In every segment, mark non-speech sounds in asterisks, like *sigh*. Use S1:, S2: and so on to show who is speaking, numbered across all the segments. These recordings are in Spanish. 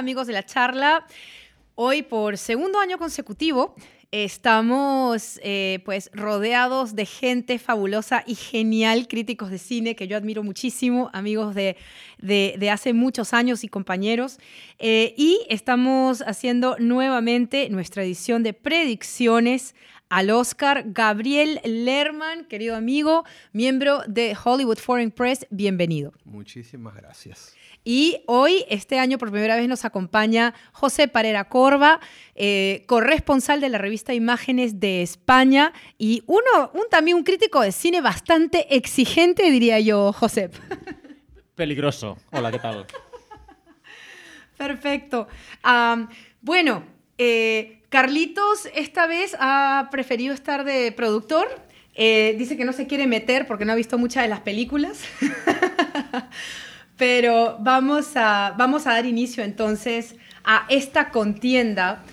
S1: amigos de la charla. Hoy por segundo año consecutivo Estamos eh, pues rodeados de gente fabulosa y genial, críticos de cine que yo admiro muchísimo, amigos de, de, hace muchos años y compañeros. Eh, y estamos haciendo nuevamente nuestra edición de predicciones al Oscar. Gabriel Lerman, querido amigo, miembro de Hollywood Foreign Press, bienvenido.
S2: Muchísimas gracias.
S1: Y hoy, este año, por primera vez nos acompaña José Parera Corva, eh, corresponsal de la revista Imágenes de España y uno, un, también un crítico de cine bastante exigente, diría yo, José. *laughs*
S3: Peligroso. Hola, ¿qué tal?
S1: Perfecto. bueno, eh, Carlitos esta vez ha preferido estar de productor. Eh, dice que no se quiere meter porque no ha visto muchas de las películas. *laughs* Pero vamos a, vamos a dar inicio entonces a esta contienda.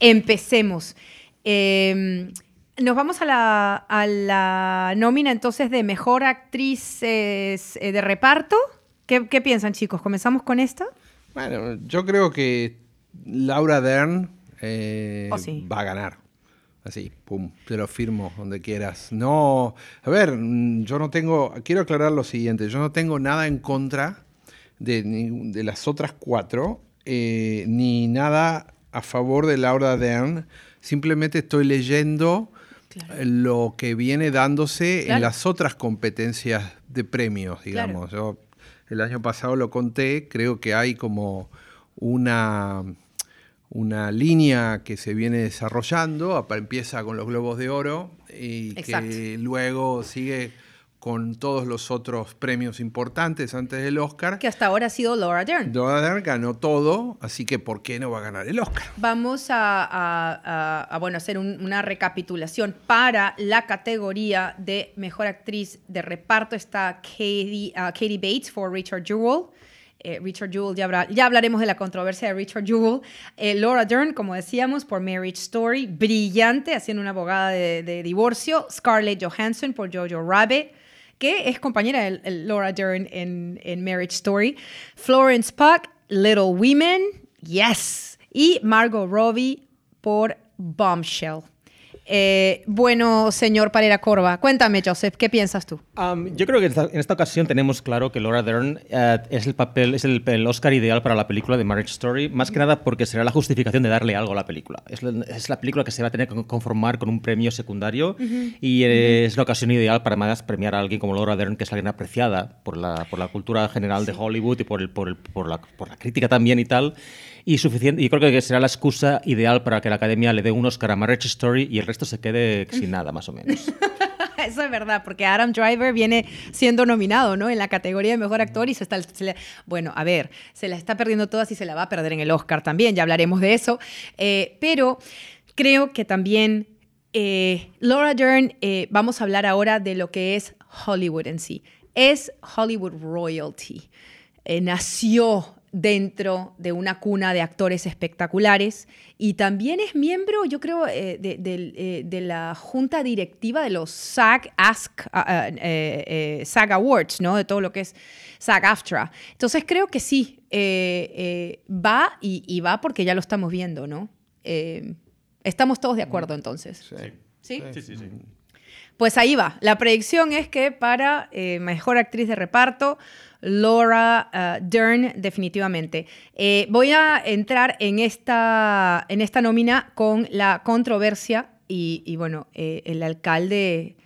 S1: Empecemos. Em, nos vamos a la, a la, nómina entonces de mejor actriz eh, de reparto. ¿Qué, piensan chicos? ¿Comenzamos con esta?
S2: Bueno, yo creo que Laura Dern eh, oh, va a ganar. Así, pum, te lo firmo donde quieras. No, a ver, mm, yo no tengo, quiero aclarar lo siguiente, yo no tengo nada en contra de, de las otras cuatro, eh, ni nada a favor de Laura Dern, simplemente estoy leyendo lo que viene dándose en las otras competencias de premios, digamos. Yo el año pasado lo conté, creo que hay como una una línea que se viene desarrollando, empieza con los Globos de Oro y que luego sigue con todos los otros premios importantes antes del Oscar.
S1: Que hasta ahora ha sido Laura Dern.
S2: Laura Dern ganó todo, así que ¿por qué no va a ganar el Oscar?
S1: Vamos a, bueno, hacer una recapitulación. Para la categoría de Mejor Actriz de Reparto está Katie, uh, Katie Bates por Richard Jewell. Eh, Richard Jewell, ya, hablaremos de la controversia de Richard Jewell. Eh, Laura Dern, como decíamos, por Marriage Story, brillante, haciendo una abogada de, divorcio. Scarlett Johansson por Jojo Rabbit, que es compañera de Laura Dern en, en Marriage Story. Florence Pugh, Little Women, yes. Y Margot Robbie por Bombshell. Eh, bueno, señor Parera Corva, cuéntame, Joseph, ¿qué piensas tú?
S3: yo creo que en esta, ocasión tenemos claro que Laura Dern eh, es el papel, es el, Oscar ideal para la película de Marriage Story, más que nada porque será la justificación de darle algo a la película. Es la, película que se va a tener que conformar con un premio secundario y es la ocasión ideal para más premiar a alguien como Laura Dern, que es alguien apreciada por la, por la cultura general de Hollywood y por, el, por, el, por, la, por la crítica también y tal y suficiente. Y creo que será la excusa ideal para que la academia le dé un Oscar a Marriage Story y el resto se quede sin *laughs* nada, más o menos.
S1: Eso es verdad, porque Adam Driver viene siendo nominado, ¿no? En la categoría de mejor actor y se está. bueno, a ver, se la está perdiendo todas y se la va a perder en el Oscar también, ya hablaremos de eso. Eh, pero creo que también eh, Laura Dern, eh, vamos a hablar ahora de lo que es Hollywood en sí. Es Hollywood royalty. nació dentro de una cuna de actores espectaculares y también es miembro, yo creo, eh, eh, de, la junta directiva de los SAG, Ask, ah, ah, eh, SAG Awards, ¿no? De todo lo que es SAG AFTRA. Entonces creo que sí, va y, va porque ya lo estamos viendo, ¿no? estamos todos de acuerdo entonces.
S3: ¿Sí? Sí, sí, sí.
S1: Pues ahí va. La predicción es que para mejor actriz de reparto, Laura uh, Dern, definitivamente. Eh, voy a entrar en esta, en esta nómina con la controversia y, bueno, eh, el alcalde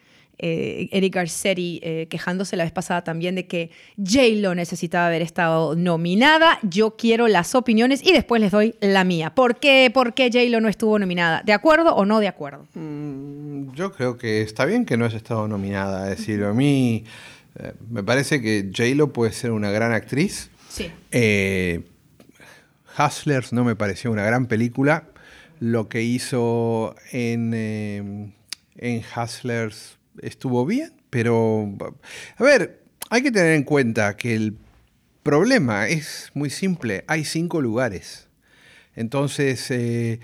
S1: eh, Eric Garcetti quejándose la vez pasada también de que J-Lo necesitaba haber estado nominada. Yo quiero las opiniones y después les doy la mía. ¿Por qué, por qué J-Lo no estuvo nominada? ¿De acuerdo o no de acuerdo?
S2: Mm, yo creo que está bien que no haya estado nominada. Es decir, a mí eh, me parece que J-Lo puede ser una gran actriz.
S1: Sí.
S2: Eh, Hustlers no me pareció una gran película. Lo que hizo en, eh, en Hustlers estuvo bien, pero a ver, hay que tener en cuenta que el problema es muy simple. Hay cinco lugares. Entonces, en,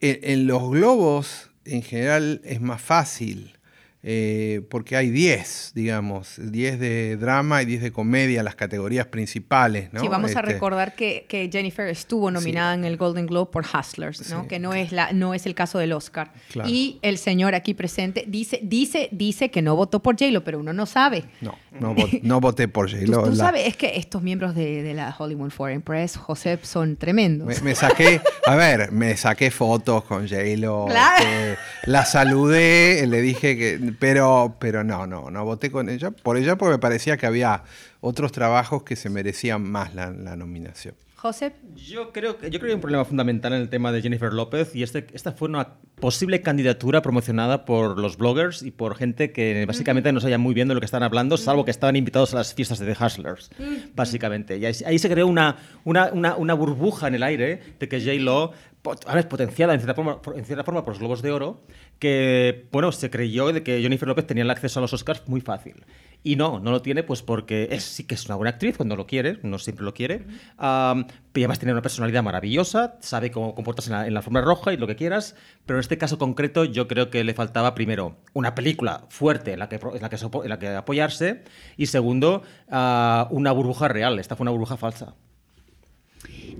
S2: en los globos en general es más fácil eh, porque hay 10, digamos, 10 de drama y 10 de comedia, las categorías principales. ¿no?
S1: Sí, vamos a este, recordar que, que, Jennifer estuvo nominada en el Golden Globe por Hustlers, ¿no? que no es, la, no es el caso del Oscar. Y el señor aquí presente dice, dice, dice que no votó por J-Lo, pero uno no sabe.
S2: No, no, no voté por *laughs* J-Lo.
S1: Tú, sabes, es que estos miembros de, de, la Hollywood Foreign Press, José, son tremendos.
S2: Me, saqué, a ver, me saqué fotos con J-Lo. *laughs* Claro. Este, la saludé, le dije que pero, pero no, no, no voté con ella, por ella porque me parecía que había otros trabajos que se merecían más la, nominación.
S1: José.
S3: Yo creo, yo creo que hay un problema fundamental en el tema de Jennifer López y este, esta fue una posible candidatura promocionada por los bloggers y por gente que básicamente no sabía muy bien de lo que estaban hablando, salvo que estaban invitados a las fiestas de The Hustlers, básicamente. Y ahí, se creó una, una, una, una, burbuja en el aire de que J-Lo a potenciada en cierta, forma, en cierta forma por los Globos de Oro, que, bueno, se creyó de que Jennifer López tenía el acceso a los Oscars muy fácil. Y no, no lo tiene pues porque es, sí que es una buena actriz cuando lo quiere, no siempre lo quiere. pero además tiene una personalidad maravillosa, sabe cómo comportarse en la, en la alfombra roja y lo que quieras, pero en este caso concreto yo creo que le faltaba primero una película fuerte en la que, en la que, en la que apoyarse y segundo, una burbuja real. Esta fue una burbuja falsa.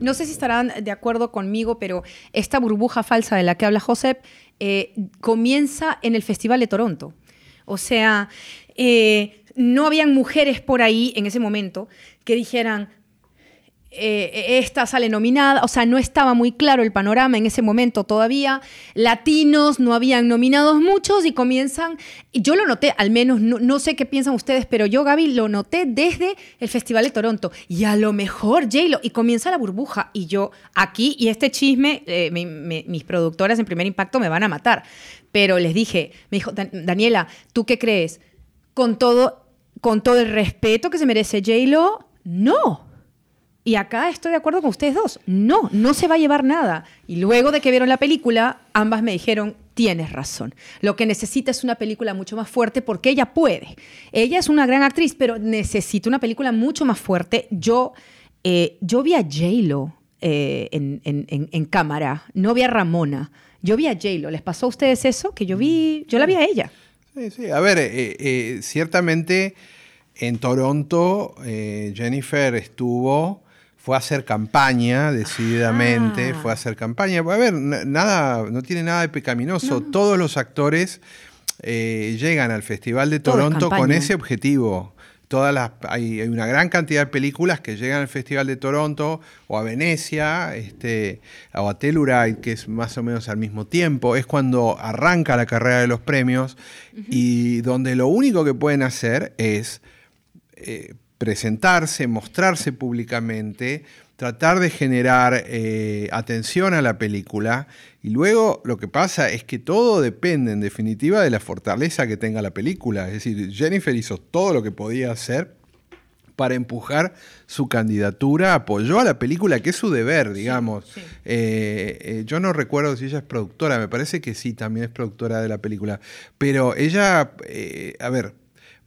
S1: No sé si estarán de acuerdo conmigo, pero esta burbuja falsa de la que habla Josep eh, comienza en el Festival de Toronto. O sea, eh, no habían mujeres por ahí en ese momento que dijeran, eh, esta sale nominada, o sea, no estaba muy claro el panorama en ese momento todavía. Latinos no habían nominados muchos y comienzan, y yo lo noté, al menos, no, sé qué piensan ustedes, pero yo, Gaby, lo noté desde el Festival de Toronto. Y a lo mejor J-Lo, y comienza la burbuja. Y yo aquí, y este chisme, eh, mis productoras en primer impacto me van a matar. Pero les dije, me dijo, Daniela, ¿tú qué crees? Con todo, con todo el respeto que se merece J-Lo, no y acá estoy de acuerdo con ustedes dos. No, no se va a llevar nada. Y luego de que vieron la película, ambas me dijeron, tienes razón. Lo que necesita es una película mucho más fuerte porque ella puede. Ella es una gran actriz, pero necesita una película mucho más fuerte. Yo, eh, yo vi a J-Lo eh, en, cámara, no vi a Ramona. Yo vi a J-Lo. ¿Les pasó a ustedes eso? Que yo vi, yo la vi a ella.
S2: Sí, sí. A ver, eh, ciertamente en Toronto Jennifer estuvo fue a hacer campaña decididamente, ah. fue a hacer campaña. A ver, nada, no tiene nada de pecaminoso. Todos los actores eh, llegan al Festival de Toronto con ese objetivo. Todas las, hay, una gran cantidad de películas que llegan al Festival de Toronto o a Venecia este, o a Telluride, que es más o menos al mismo tiempo. Es cuando arranca la carrera de los premios y donde lo único que pueden hacer es eh, presentarse, mostrarse públicamente, tratar de generar eh, atención a la película y luego lo que pasa es que todo depende en definitiva de la fortaleza que tenga la película. Es decir, Jennifer hizo todo lo que podía hacer para empujar su candidatura, apoyó a la película, que es su deber, digamos. Eh, eh, yo no recuerdo si ella es productora, me parece que sí, también es productora de la película, pero ella, a ver,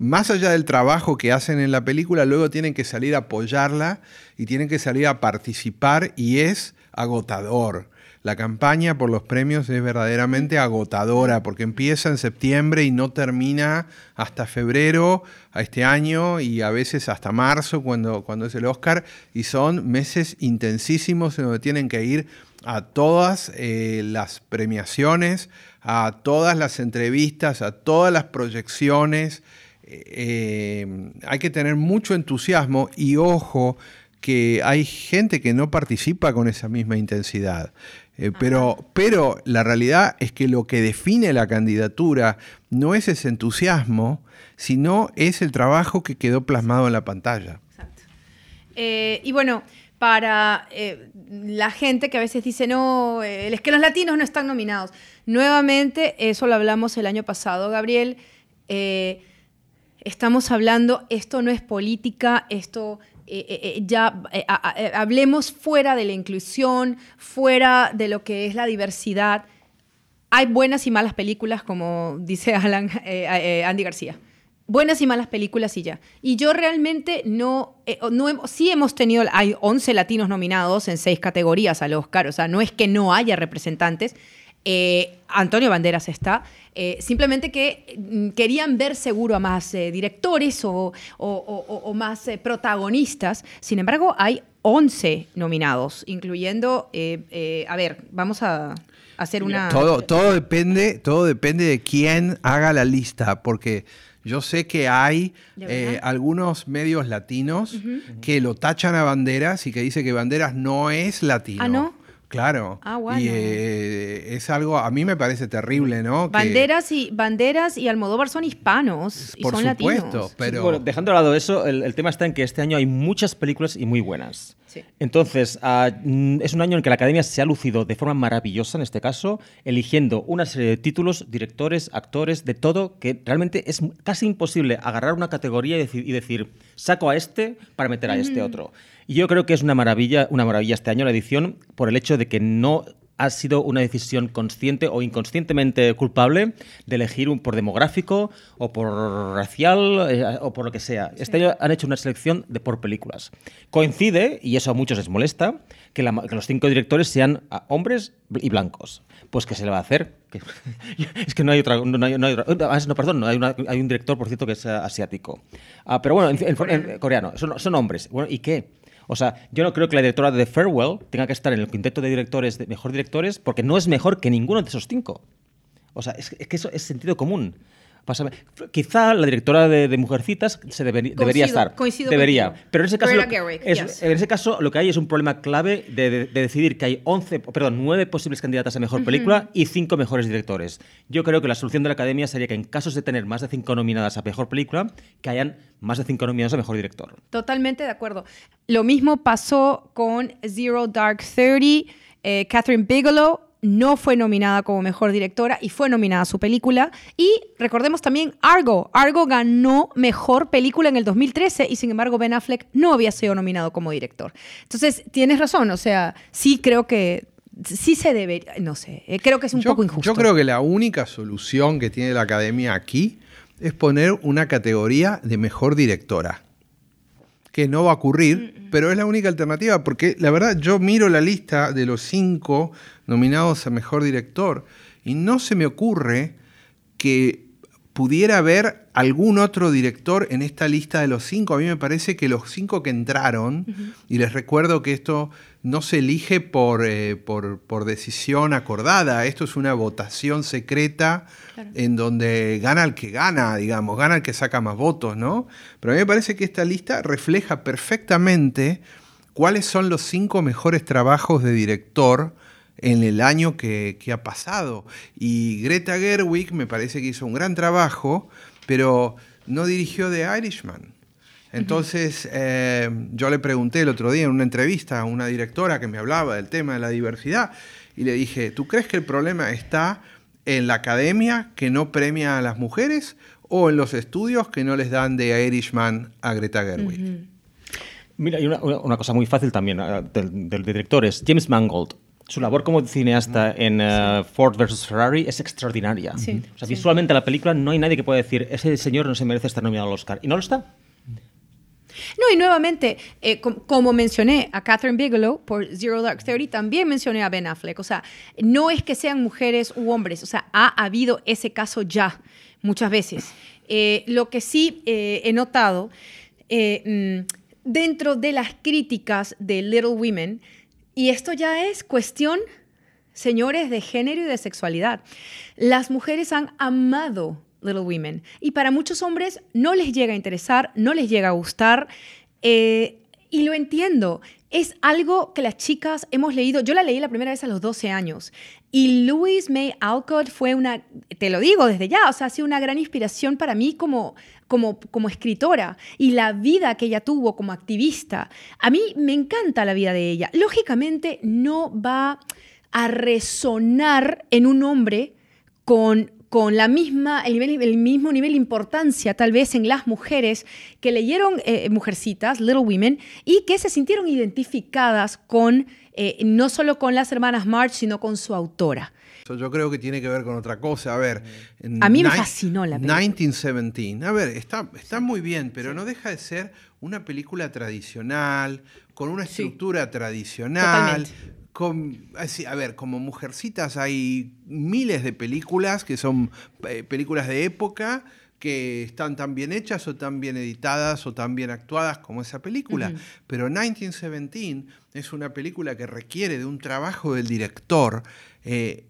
S2: más allá del trabajo que hacen en la película, luego tienen que salir a apoyarla y tienen que salir a participar y es agotador. La campaña por los premios es verdaderamente agotadora porque empieza en septiembre y no termina hasta febrero a este año y a veces hasta marzo cuando, cuando es el Oscar y son meses intensísimos en donde tienen que ir a todas eh, las premiaciones, a todas las entrevistas, a todas las proyecciones eh, hay que tener mucho entusiasmo y ojo que hay gente que no participa con esa misma intensidad. Eh, pero, pero la realidad es que lo que define la candidatura no es ese entusiasmo, sino es el trabajo que quedó plasmado en la pantalla. Exacto.
S1: Eh, y bueno, para la gente que a veces dice, no, es que los latinos no están nominados. Nuevamente, eso lo hablamos el año pasado, Gabriel. Estamos hablando, esto no es política, esto eh, eh, eh, ya hablemos fuera de la inclusión, fuera de lo que es la diversidad. Hay buenas y malas películas, como dice *laughs* Alan, Andy García. Buenas y malas películas y ya. Y yo realmente no, no sí hemos tenido, hay 11 latinos nominados en seis categorías al Oscar, o sea, no es que no haya representantes, Eh, Antonio Banderas está. Eh, simplemente que mm, querían ver seguro a más eh, directores o, más protagonistas. Sin embargo, hay 11 nominados, incluyendo, a ver, vamos a hacer una...
S2: Todo, *laughs* todo, depende, todo depende de quién haga la lista, porque yo sé que hay algunos medios latinos que lo tachan a Banderas y que dice que Banderas no es latino.
S1: ¿Ah, no?
S2: Claro. Ah, y eh, es algo, a mí me parece terrible, ¿no?
S1: Banderas, y, Banderas y Almodóvar son hispanos y son latinos.
S3: Pero... bueno, dejando de lado eso, el, tema está en que este año hay muchas películas y muy buenas. Entonces, ah, mm, es un año en que la Academia se ha lucido de forma maravillosa, en este caso, eligiendo una serie de títulos, directores, actores, de todo, que realmente es casi imposible agarrar una categoría y decir, saco a este para meter a este otro. Y yo creo que es una maravilla, una maravilla este año la edición por el hecho de que no ha sido una decisión consciente o inconscientemente culpable de elegir un por demográfico o por racial eh, o por lo que sea. Este año han hecho una selección de por películas. Coincide, y eso a muchos les molesta, que, los cinco directores sean ah, hombres y blancos. Pues ¿qué se le va a hacer? *laughs* es que no hay otra... No, hay, ah, no, perdón, hay, hay, un director, por cierto, que es asiático. Ah, pero bueno, en, coreano, son, son hombres. Bueno, ¿y qué? O sea, yo no creo que la directora de Farewell tenga que estar en el quinteto de directores, mejor directores, porque no es mejor que ninguno de esos cinco. O sea, es que eso es sentido común. Quizá la directora de, Mujercitas se debería estar.
S1: Coincido
S3: debería. Pero en ese, caso, lo, en ese caso lo que hay es un problema clave de, decidir que hay 11, perdón, 9 posibles candidatas a mejor película y 5 mejores directores. Yo creo que la solución de la academia sería que en casos de tener más de 5 nominadas a mejor película, que hayan más de 5 nominados a mejor director.
S1: Totalmente de acuerdo. Lo mismo pasó con Zero Dark Thirty, eh, Catherine Bigelow no fue nominada como mejor directora y fue nominada a su película. Y recordemos también Argo. Argo ganó mejor película en el 2013 y sin embargo Ben Affleck no había sido nominado como director. Entonces, tienes razón, o sea, sí creo que sí se debe, no sé, eh, creo que es un poco injusto.
S2: Yo creo que la única solución que tiene la academia aquí es poner una categoría de mejor directora que no va a ocurrir, mm, mm. pero es la única alternativa, porque la verdad yo miro la lista de los cinco nominados a Mejor Director y no se me ocurre que pudiera haber algún otro director en esta lista de los cinco. A mí me parece que los cinco que entraron, y les recuerdo que esto no se elige por, eh, por, decisión acordada, esto es una votación secreta en donde gana el que gana, digamos, gana el que saca más votos, ¿no? Pero a mí me parece que esta lista refleja perfectamente cuáles son los cinco mejores trabajos de director en el año que, ha pasado. Y Greta Gerwig me parece que hizo un gran trabajo, pero no dirigió The Irishman. Entonces, eh, yo le pregunté el otro día en una entrevista a una directora que me hablaba del tema de la diversidad y le dije, ¿tú crees que el problema está en la academia que no premia a las mujeres o en los estudios que no les dan de Irishman a Greta Gerwig?
S3: Mira, hay una, cosa muy fácil también eh, del, del director es James Mangold. Su labor como cineasta en eh, Ford vs. Ferrari es extraordinaria. visualmente la película no hay nadie que pueda decir, ese señor no se merece estar nominado al Oscar. Y no lo está.
S1: No, y nuevamente, eh, como mencioné a Catherine Bigelow por Zero Dark Thirty, también mencioné a Ben Affleck. O sea, no es que sean mujeres u hombres, o sea, ha habido ese caso ya muchas veces. Eh, lo que sí he notado mm, dentro de las críticas de Little Women, y esto ya es cuestión, señores, de género y de sexualidad. Las mujeres han amado Little Women y para muchos hombres no les llega a interesar, no les llega a gustar. Eh, y lo entiendo. Es algo que las chicas hemos leído. Yo la leí la primera vez a los 12 años. Y Louise May Alcott fue una, te lo digo desde ya, o sea, ha sido una gran inspiración para mí como, como, como escritora y la vida que ella tuvo como activista. A mí me encanta la vida de ella. Lógicamente no va a resonar en un hombre con, con la misma, el, nivel, el, mismo nivel de importancia tal vez en las mujeres que leyeron eh, Mujercitas, Little Women, y que se sintieron identificadas con, eh, no solo con las hermanas March, sino con su autora.
S2: Yo creo que tiene que ver con otra cosa. A ver,
S1: a mí me fascinó la
S2: película. 1917. A ver, está, está muy bien, pero no deja de ser una película tradicional, con una estructura tradicional, a ver, como Mujercitas hay miles de películas que son eh, películas de época que están tan bien hechas o tan bien editadas o tan bien actuadas como esa película. Pero 1917 es una película que requiere de un trabajo del director eh,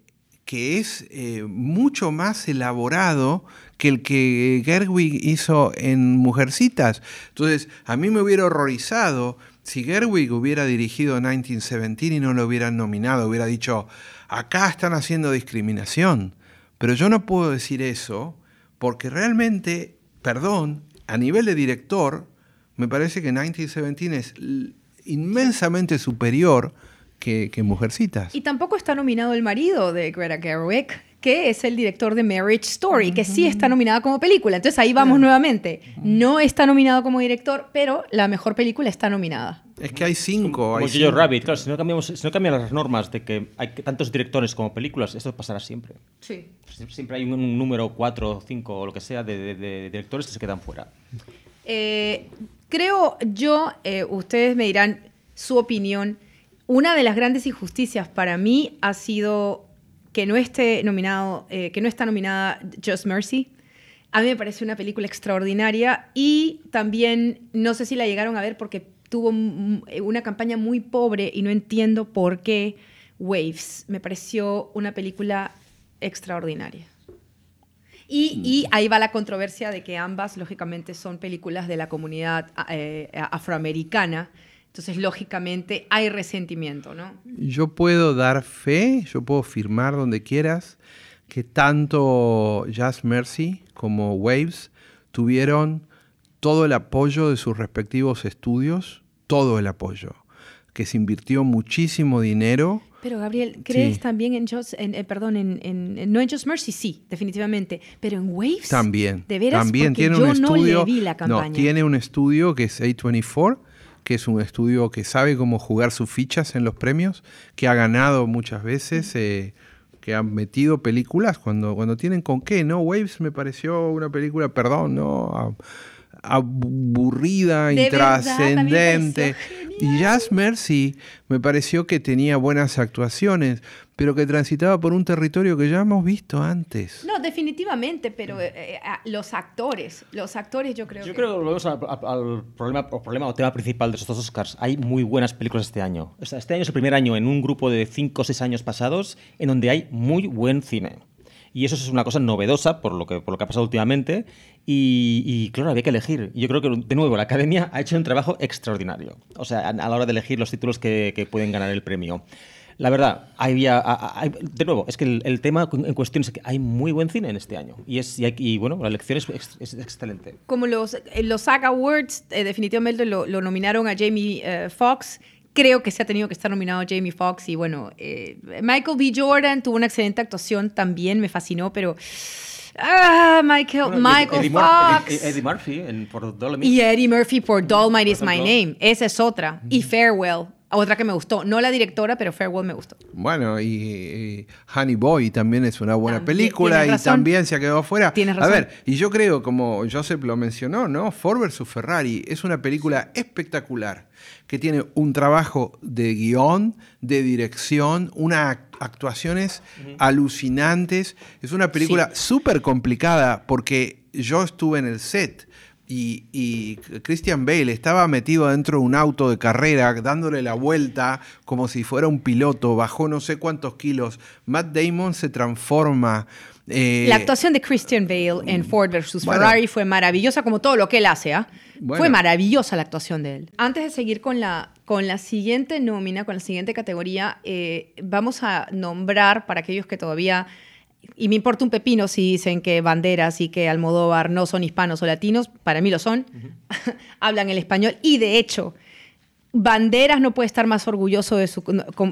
S2: que es eh, mucho más elaborado que el que Gerwig hizo en Mujercitas. Entonces, a mí me hubiera horrorizado si Gerwig hubiera dirigido 1917 y no lo hubieran nominado, hubiera dicho, acá están haciendo discriminación. Pero yo no puedo decir eso porque realmente, perdón, a nivel de director, me parece que 1917 es inmensamente superior que, Mujercitas.
S1: Y tampoco está nominado el marido de Greta Gerwig, que es el director de Marriage Story, que sí está nominada como película. Entonces ahí vamos nuevamente. No está nominado como director, pero la mejor película está nominada.
S2: Es que hay cinco.
S3: Como, hay Rabbit, claro, si no, cambiamos, si no cambian las normas de que hay tantos directores como películas, esto pasará siempre.
S1: Sí.
S3: Siempre hay un, número cuatro, cinco o lo que sea de, directores que se quedan fuera.
S1: Eh, creo yo, eh, ustedes me dirán su opinión. Una de las grandes injusticias para mí ha sido que no esté nominado, eh, que no está nominada Just Mercy. A mí me parece una película extraordinaria y también no sé si la llegaron a ver porque tuvo una campaña muy pobre y no entiendo por qué Waves. Me pareció una película extraordinaria. Y, ahí va la controversia de que ambas, lógicamente, son películas de la comunidad eh, afroamericana. Entonces, lógicamente, hay resentimiento, ¿no?
S2: Yo puedo dar fe, yo puedo firmar donde quieras que tanto Just Mercy como Waves tuvieron todo el apoyo de sus respectivos estudios, todo el apoyo, que se invirtió muchísimo dinero
S1: pero Gabriel, ¿crees también en Just, en, eh, perdón, en, no en Just Mercy, sí, definitivamente, pero en Waves,
S2: también,
S1: de veras,
S2: también tiene
S1: yo
S2: un estudio,
S1: no le vi la campaña.
S2: No, tiene un estudio que es A24, que es un estudio que sabe cómo jugar sus fichas en los premios, que ha ganado muchas veces. Eh, que han metido películas cuando, cuando tienen con qué, ¿no? Waves me pareció una película, perdón, ¿no? aburrida, intrascendente. Y Jazz Mercy me pareció que tenía buenas actuaciones, pero que transitaba por un territorio que ya hemos visto antes.
S1: No, definitivamente, pero eh, eh, los actores, los actores yo creo
S3: yo
S1: que...
S3: creo que volvemos al, problema, o problema o tema principal de estos Oscars. Hay muy buenas películas este año. Este año es el primer año en un grupo de 5 o 6 años pasados en donde hay muy buen cine. Y eso es una cosa novedosa por lo que, por lo que ha pasado últimamente. Y, claro, había que elegir. Yo creo que, de nuevo, la academia ha hecho un trabajo extraordinario. O sea, a, la hora de elegir los títulos que, pueden ganar el premio. La verdad, había, de nuevo, es que el, tema en cuestión es que hay muy buen cine en este año. Y, es, y, bueno, la elección es, excelente.
S1: Como los, los SAG Awards, eh, definitivamente lo, nominaron a Jamie eh, Foxx creo que se ha tenido que estar nominado Jamie Foxx y bueno, eh, Michael B. Jordan tuvo una excelente actuación también, me fascinó, pero... Ah, Michael, Michael Fox.
S3: Eddie, Murphy en, por Dolomite.
S1: Y Eddie Murphy por Dolomite is My Name. Esa es otra. Y Farewell. Otra que me gustó. No la directora, pero Farewell me gustó.
S2: Bueno, y, Honey Boy también es una buena película y también se ha quedado afuera.
S1: Tienes razón.
S2: A ver, y yo creo, como Joseph lo mencionó, ¿no? Ford vs. Ferrari es una película espectacular que tiene un trabajo de guion, de dirección, unas actuaciones alucinantes. Es una película súper complicada porque yo estuve en el set. Y, Christian Bale estaba metido dentro de un auto de carrera, dándole la vuelta como si fuera un piloto, bajó no sé cuántos kilos. Matt Damon se transforma.
S1: Eh, la actuación de Christian Bale en Ford vs. Ferrari fue maravillosa, como todo lo que él hace. ¿ah? Fue maravillosa la actuación de él. Antes de seguir con la, con la siguiente nómina, con la siguiente categoría, eh, vamos a nombrar para aquellos que todavía y me importa un pepino si dicen que Banderas y que Almodóvar no son hispanos o latinos, para mí lo son, *laughs* hablan el español y de hecho Banderas no puede estar más orgulloso de su,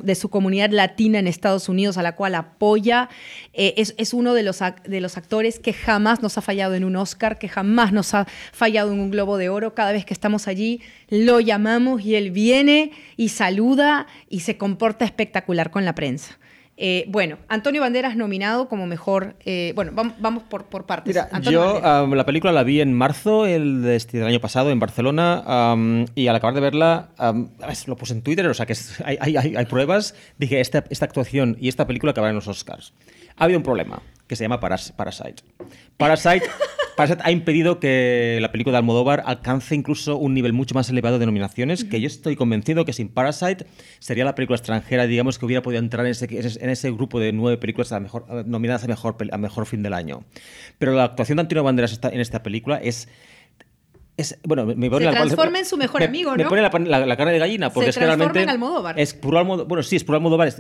S1: de su comunidad latina en Estados Unidos, a la cual apoya. Eh, es, es, uno de los, de los actores que jamás nos ha fallado en un Oscar, que jamás nos ha fallado en un Globo de Oro. Cada vez que estamos allí, lo llamamos y él viene y saluda y se comporta espectacular con la prensa. Eh, bueno, Antonio Banderas nominado como mejor. Eh, bueno, vamos, por, por partes.
S3: yo la película la vi en marzo el de este, del año pasado en Barcelona y al acabar de verla, lo puse en Twitter, o sea que hay, hay, hay, pruebas. Dije, esta, esta actuación y esta película acabarán en los Oscars. Ha habido un problema que se llama Parasite. Parasite *laughs* Parasite ha impedido que la película de Almodóvar alcance incluso un nivel mucho más elevado de nominaciones, que yo estoy convencido que sin Parasite sería la película extranjera, digamos, que hubiera podido entrar en ese, en ese grupo de nueve películas a mejor, nominadas a mejor, a mejor fin del año. Pero la actuación de Antonio Banderas en esta película es bueno, me
S1: pone se transforma en su mejor amigo, ¿no?
S3: Me pone la, cara de gallina porque es que realmente
S1: en Almodóvar.
S3: es puro Almodóvar. Bueno, sí, es puro Almodóvar,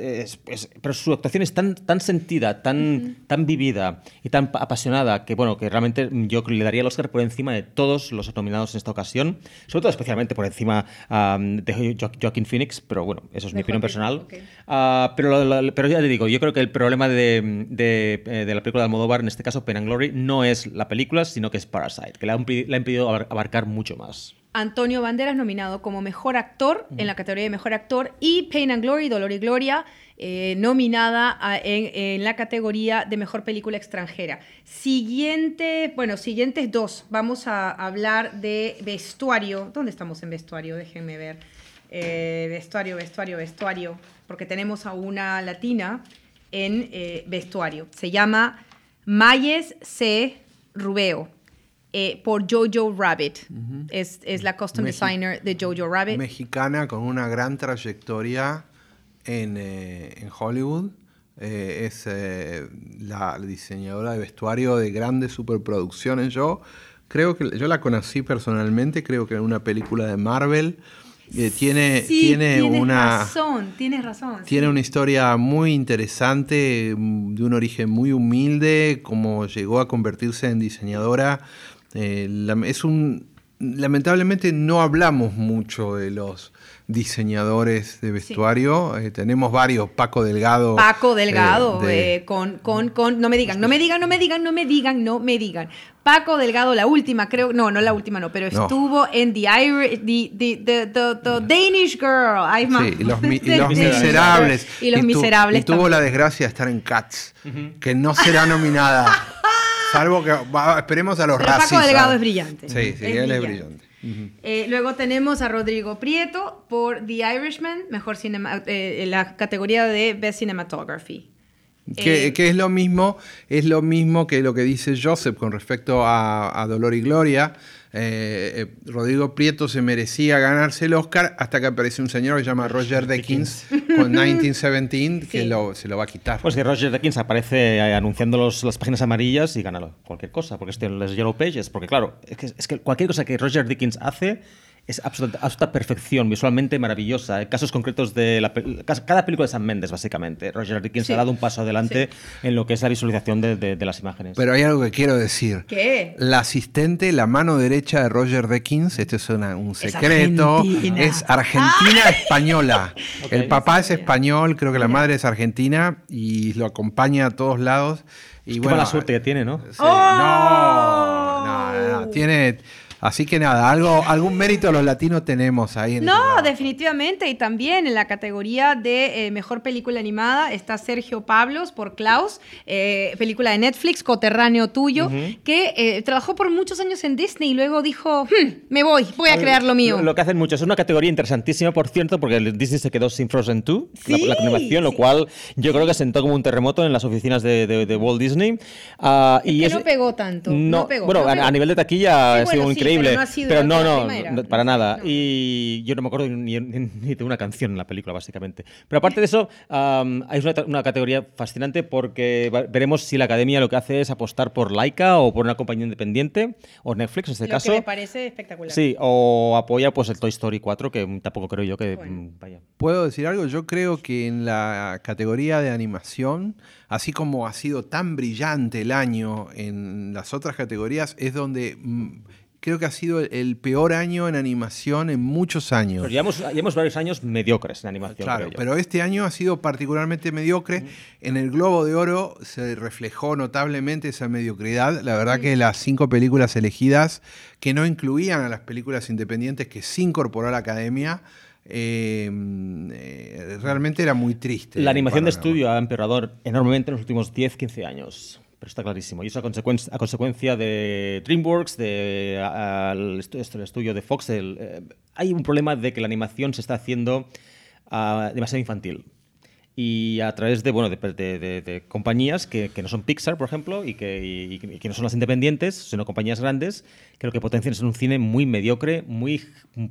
S3: pero su actuación es tan, tan sentida, tan, tan vivida y tan apasionada que bueno, que realmente yo le daría el Oscar por encima de todos los nominados en esta ocasión, sobre todo especialmente por encima de Joaquin Phoenix, pero bueno, eso es mi opinión personal. Ah, pero, pero ya te digo, yo creo que el problema de, de, eh, de, la película de Almodóvar, en este caso Pen and Glory, no es la película, sino que es Parasite, que le ha impedido abarcar mucho más.
S1: Antonio Banderas nominado como mejor actor en la categoría de mejor actor y Pain and Glory, Dolor y Gloria, eh, nominada en, la categoría de mejor película extranjera. Siguiente, bueno, siguientes dos. Vamos a hablar de vestuario. ¿Dónde estamos en vestuario? Déjenme ver. Eh, vestuario, vestuario, vestuario. Porque tenemos a una latina en eh, vestuario. Se llama Mayes C. Rubeo. Eh, por Jojo Rabbit. es, es, la custom designer de Jojo Rabbit.
S2: Mexicana con una gran trayectoria en, eh, en Hollywood. Eh, es la diseñadora de vestuario de grandes superproducciones. Yo creo que yo la conocí personalmente, creo que en una película de Marvel. tiene, tiene una
S1: razón, tienes razón.
S2: Tiene una historia muy interesante, mm, de un origen muy humilde, como llegó a convertirse en diseñadora eh, es un, lamentablemente no hablamos mucho de los diseñadores de vestuario. Eh, tenemos varios, Paco Delgado.
S1: Paco Delgado, eh, con, con, con, no me digan, no me digan, no me digan, no me digan, no me digan. Paco Delgado, la última, creo, no, no la última, no, pero estuvo en The, the, the, Danish Girl.
S2: sí, y los, *laughs* Miserables.
S1: Y los Miserables.
S2: y tuvo la desgracia de estar en Cats, que no será nominada. *laughs* Salvo que esperemos a los Pero
S1: Paco Delgado es brillante.
S2: Sí, sí, él es brillante.
S1: Eh, luego tenemos a Rodrigo Prieto por The Irishman, mejor cinema, eh, la categoría de Best Cinematography.
S2: Que, eh, que, es lo mismo, es lo mismo que lo que dice Joseph con respecto a, a Dolor y Gloria. Eh, eh, Rodrigo Prieto se merecía ganarse el Oscar hasta que aparece un señor que se llama Roger Deakins con 1917 que se lo va a quitar.
S3: Pues que Roger Deakins aparece eh, anunciando los, las páginas amarillas y gana cualquier cosa, porque este los Yellow Pages, porque claro, es que, es que cualquier cosa que Roger Deakins hace es absoluta, perfección, visualmente maravillosa. Casos concretos de la, cada película de San Méndez, básicamente. Roger Dickens ha dado un paso adelante en lo que es la visualización de, las imágenes.
S2: Pero hay algo que quiero decir.
S1: ¿Qué?
S2: La asistente, la mano derecha de Roger Dickens, este es un secreto, es argentina, española. *laughs* El papá es español, creo que la madre es argentina y lo acompaña a todos lados. Y
S3: Qué mala suerte que tiene, ¿no?
S2: no, no, no, tiene Así que nada, algo, algún mérito los latinos tenemos ahí. En
S1: no, definitivamente. Y también en la categoría de eh, mejor película animada está Sergio Pablos por Klaus, eh, película de Netflix, coterráneo tuyo, que eh, trabajó por muchos años en Disney y luego dijo, hmm, me voy, voy a, crear lo mío.
S3: Lo, que hacen muchos. Es una categoría interesantísima, por cierto, porque Disney se quedó sin Frozen 2, la, animación, lo cual yo creo que sentó como un terremoto en las oficinas de, Walt Disney.
S1: Uh, y no pegó tanto. No, pegó,
S3: bueno, A, nivel de taquilla ha sido increíble pero no, no, para nada. Y yo no me acuerdo ni, de una canción en la película, básicamente. Pero aparte de eso, hay una, categoría fascinante porque veremos si la academia lo que hace es apostar por Laika o por una compañía independiente, o Netflix en este caso. Que
S1: me parece espectacular.
S3: Sí, o apoya pues el Toy Story 4, que tampoco creo yo que mm, vaya.
S2: ¿Puedo decir algo? Yo creo que en la categoría de animación, así como ha sido tan brillante el año en las otras categorías, es donde mm, creo que ha sido el peor año en animación en muchos años.
S3: Pero llevamos, llevamos varios años mediocres en animación.
S2: Claro, pero este año ha sido particularmente mediocre. En el Globo de Oro se reflejó notablemente esa mediocridad. La verdad que las cinco películas elegidas, que no incluían a las películas independientes que se incorporó a la academia, em, eh, realmente era muy triste.
S3: La animación de estudio ha empeorado enormemente en los últimos 10-15 años pero está clarísimo. Y eso a a consecuencia de DreamWorks, de estudio de Fox. Eh, hay un problema de que la animación se está haciendo ah, demasiado infantil. Y a través de, bueno, de, compañías que, no son Pixar, por ejemplo, y que, y que, no son las independientes, sino compañías grandes, que lo que potencian es un cine muy mediocre, muy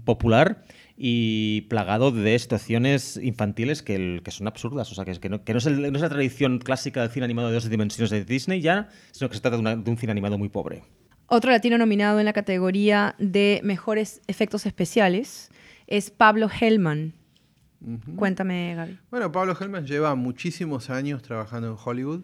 S3: popular y plagado de situaciones infantiles que, que son absurdas. O sea, que, que, no, que no, es no, es la tradición clásica del cine animado de dos dimensiones de Disney ya, sino que se trata de, de un cine animado muy pobre.
S1: Otro latino nominado en la categoría de mejores efectos especiales es Pablo Hellman. Cuéntame, Gaby.
S2: Bueno, Pablo Hellman lleva muchísimos años trabajando en Hollywood.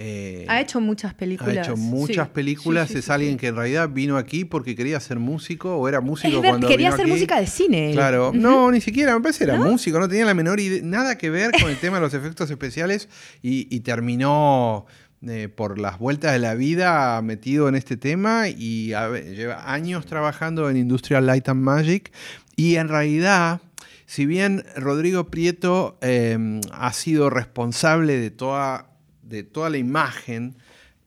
S1: Eh, ha hecho muchas películas.
S2: Ha hecho muchas películas. es alguien que en realidad vino aquí porque quería ser músico o era músico cuando
S1: Quería
S2: hacer
S1: música de cine.
S2: Claro. No, ni siquiera. Me parece que era músico. No tenía la menor idea, nada que ver con el *laughs* tema de los efectos especiales y, terminó eh, por las vueltas de la vida metido en este tema y lleva años trabajando en Industrial Light and Magic y en realidad si bien Rodrigo Prieto eh, ha sido responsable de toda de toda la imagen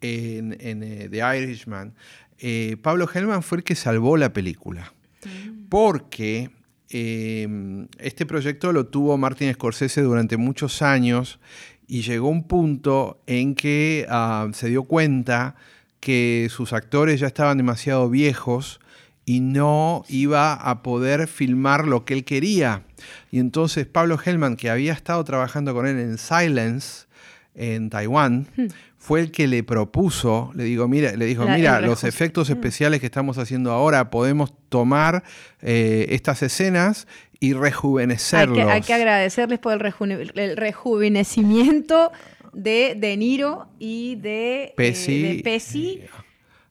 S2: en, eh, The Irishman, eh, Pablo Hellman fue el que salvó la película. Mm. Porque em, este proyecto lo tuvo Martin Scorsese durante muchos años y llegó un punto en que ah, se dio cuenta que sus actores ya estaban demasiado viejos y no iba a poder filmar lo que él quería. Y entonces Pablo Hellman, que había estado trabajando con él en Silence, en Taiwán, hmm. fue el que le propuso, le, digo, mira, le dijo, mira, los efectos hmm. especiales que estamos haciendo ahora, podemos tomar eh, estas escenas y rejuvenecerlos.
S1: Hay que, agradecerles por el, rejuvenecimiento de De Niro y de
S2: Pesci.
S1: Eh,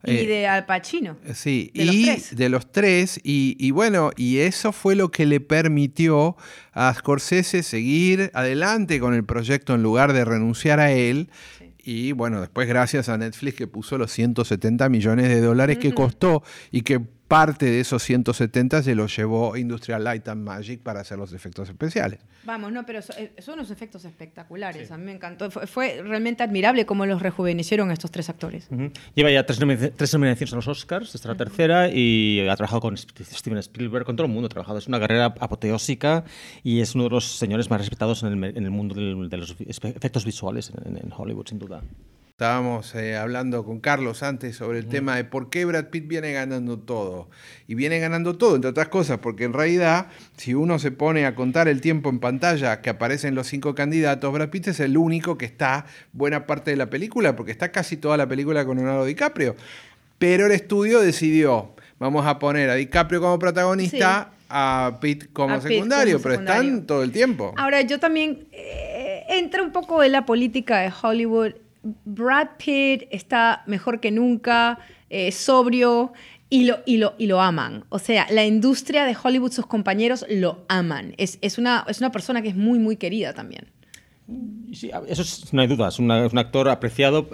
S1: y eh, de Al Pacino.
S2: Sí, y de los tres. Y, bueno, y eso fue lo que le permitió a Scorsese seguir adelante con el proyecto en lugar de renunciar a él. Y bueno, después gracias a Netflix que puso los 170 millones de dólares que costó y que parte de esos 170 se los llevó Industrial Light and Magic para hacer los efectos especiales.
S1: Vamos, no, pero eh, son unos efectos espectaculares. A mí me encantó. Fue, realmente admirable cómo los rejuvenecieron estos tres actores.
S3: Lleva ya tres, nominaciones a los Oscars, esta es la tercera, y ha trabajado con Steven Spielberg, con todo el mundo ha trabajado. Es una carrera apoteósica y es uno de los señores más respetados en el, mundo de los efectos visuales en Hollywood, sin duda.
S2: Estábamos eh, hablando con Carlos antes sobre el tema de por qué Brad Pitt viene ganando todo. Y viene ganando todo, entre otras cosas, porque en realidad, si uno se pone a contar el tiempo en pantalla que aparecen los cinco candidatos, Brad Pitt es el único que está buena parte de la película, porque está casi toda la película con Leonardo DiCaprio. Pero el estudio decidió, vamos a poner a DiCaprio como protagonista, a Pitt como, secundario, pero están todo el tiempo.
S1: Ahora, yo también... Eh, entra un poco en la política de Hollywood Brad Pitt está mejor que nunca, eh, sobrio, y lo, y, lo, y lo aman. O sea, la industria de Hollywood, sus compañeros lo aman. Es, es, una, es una persona que es muy, muy querida también.
S3: Sí, eso no hay duda. Es, un actor apreciado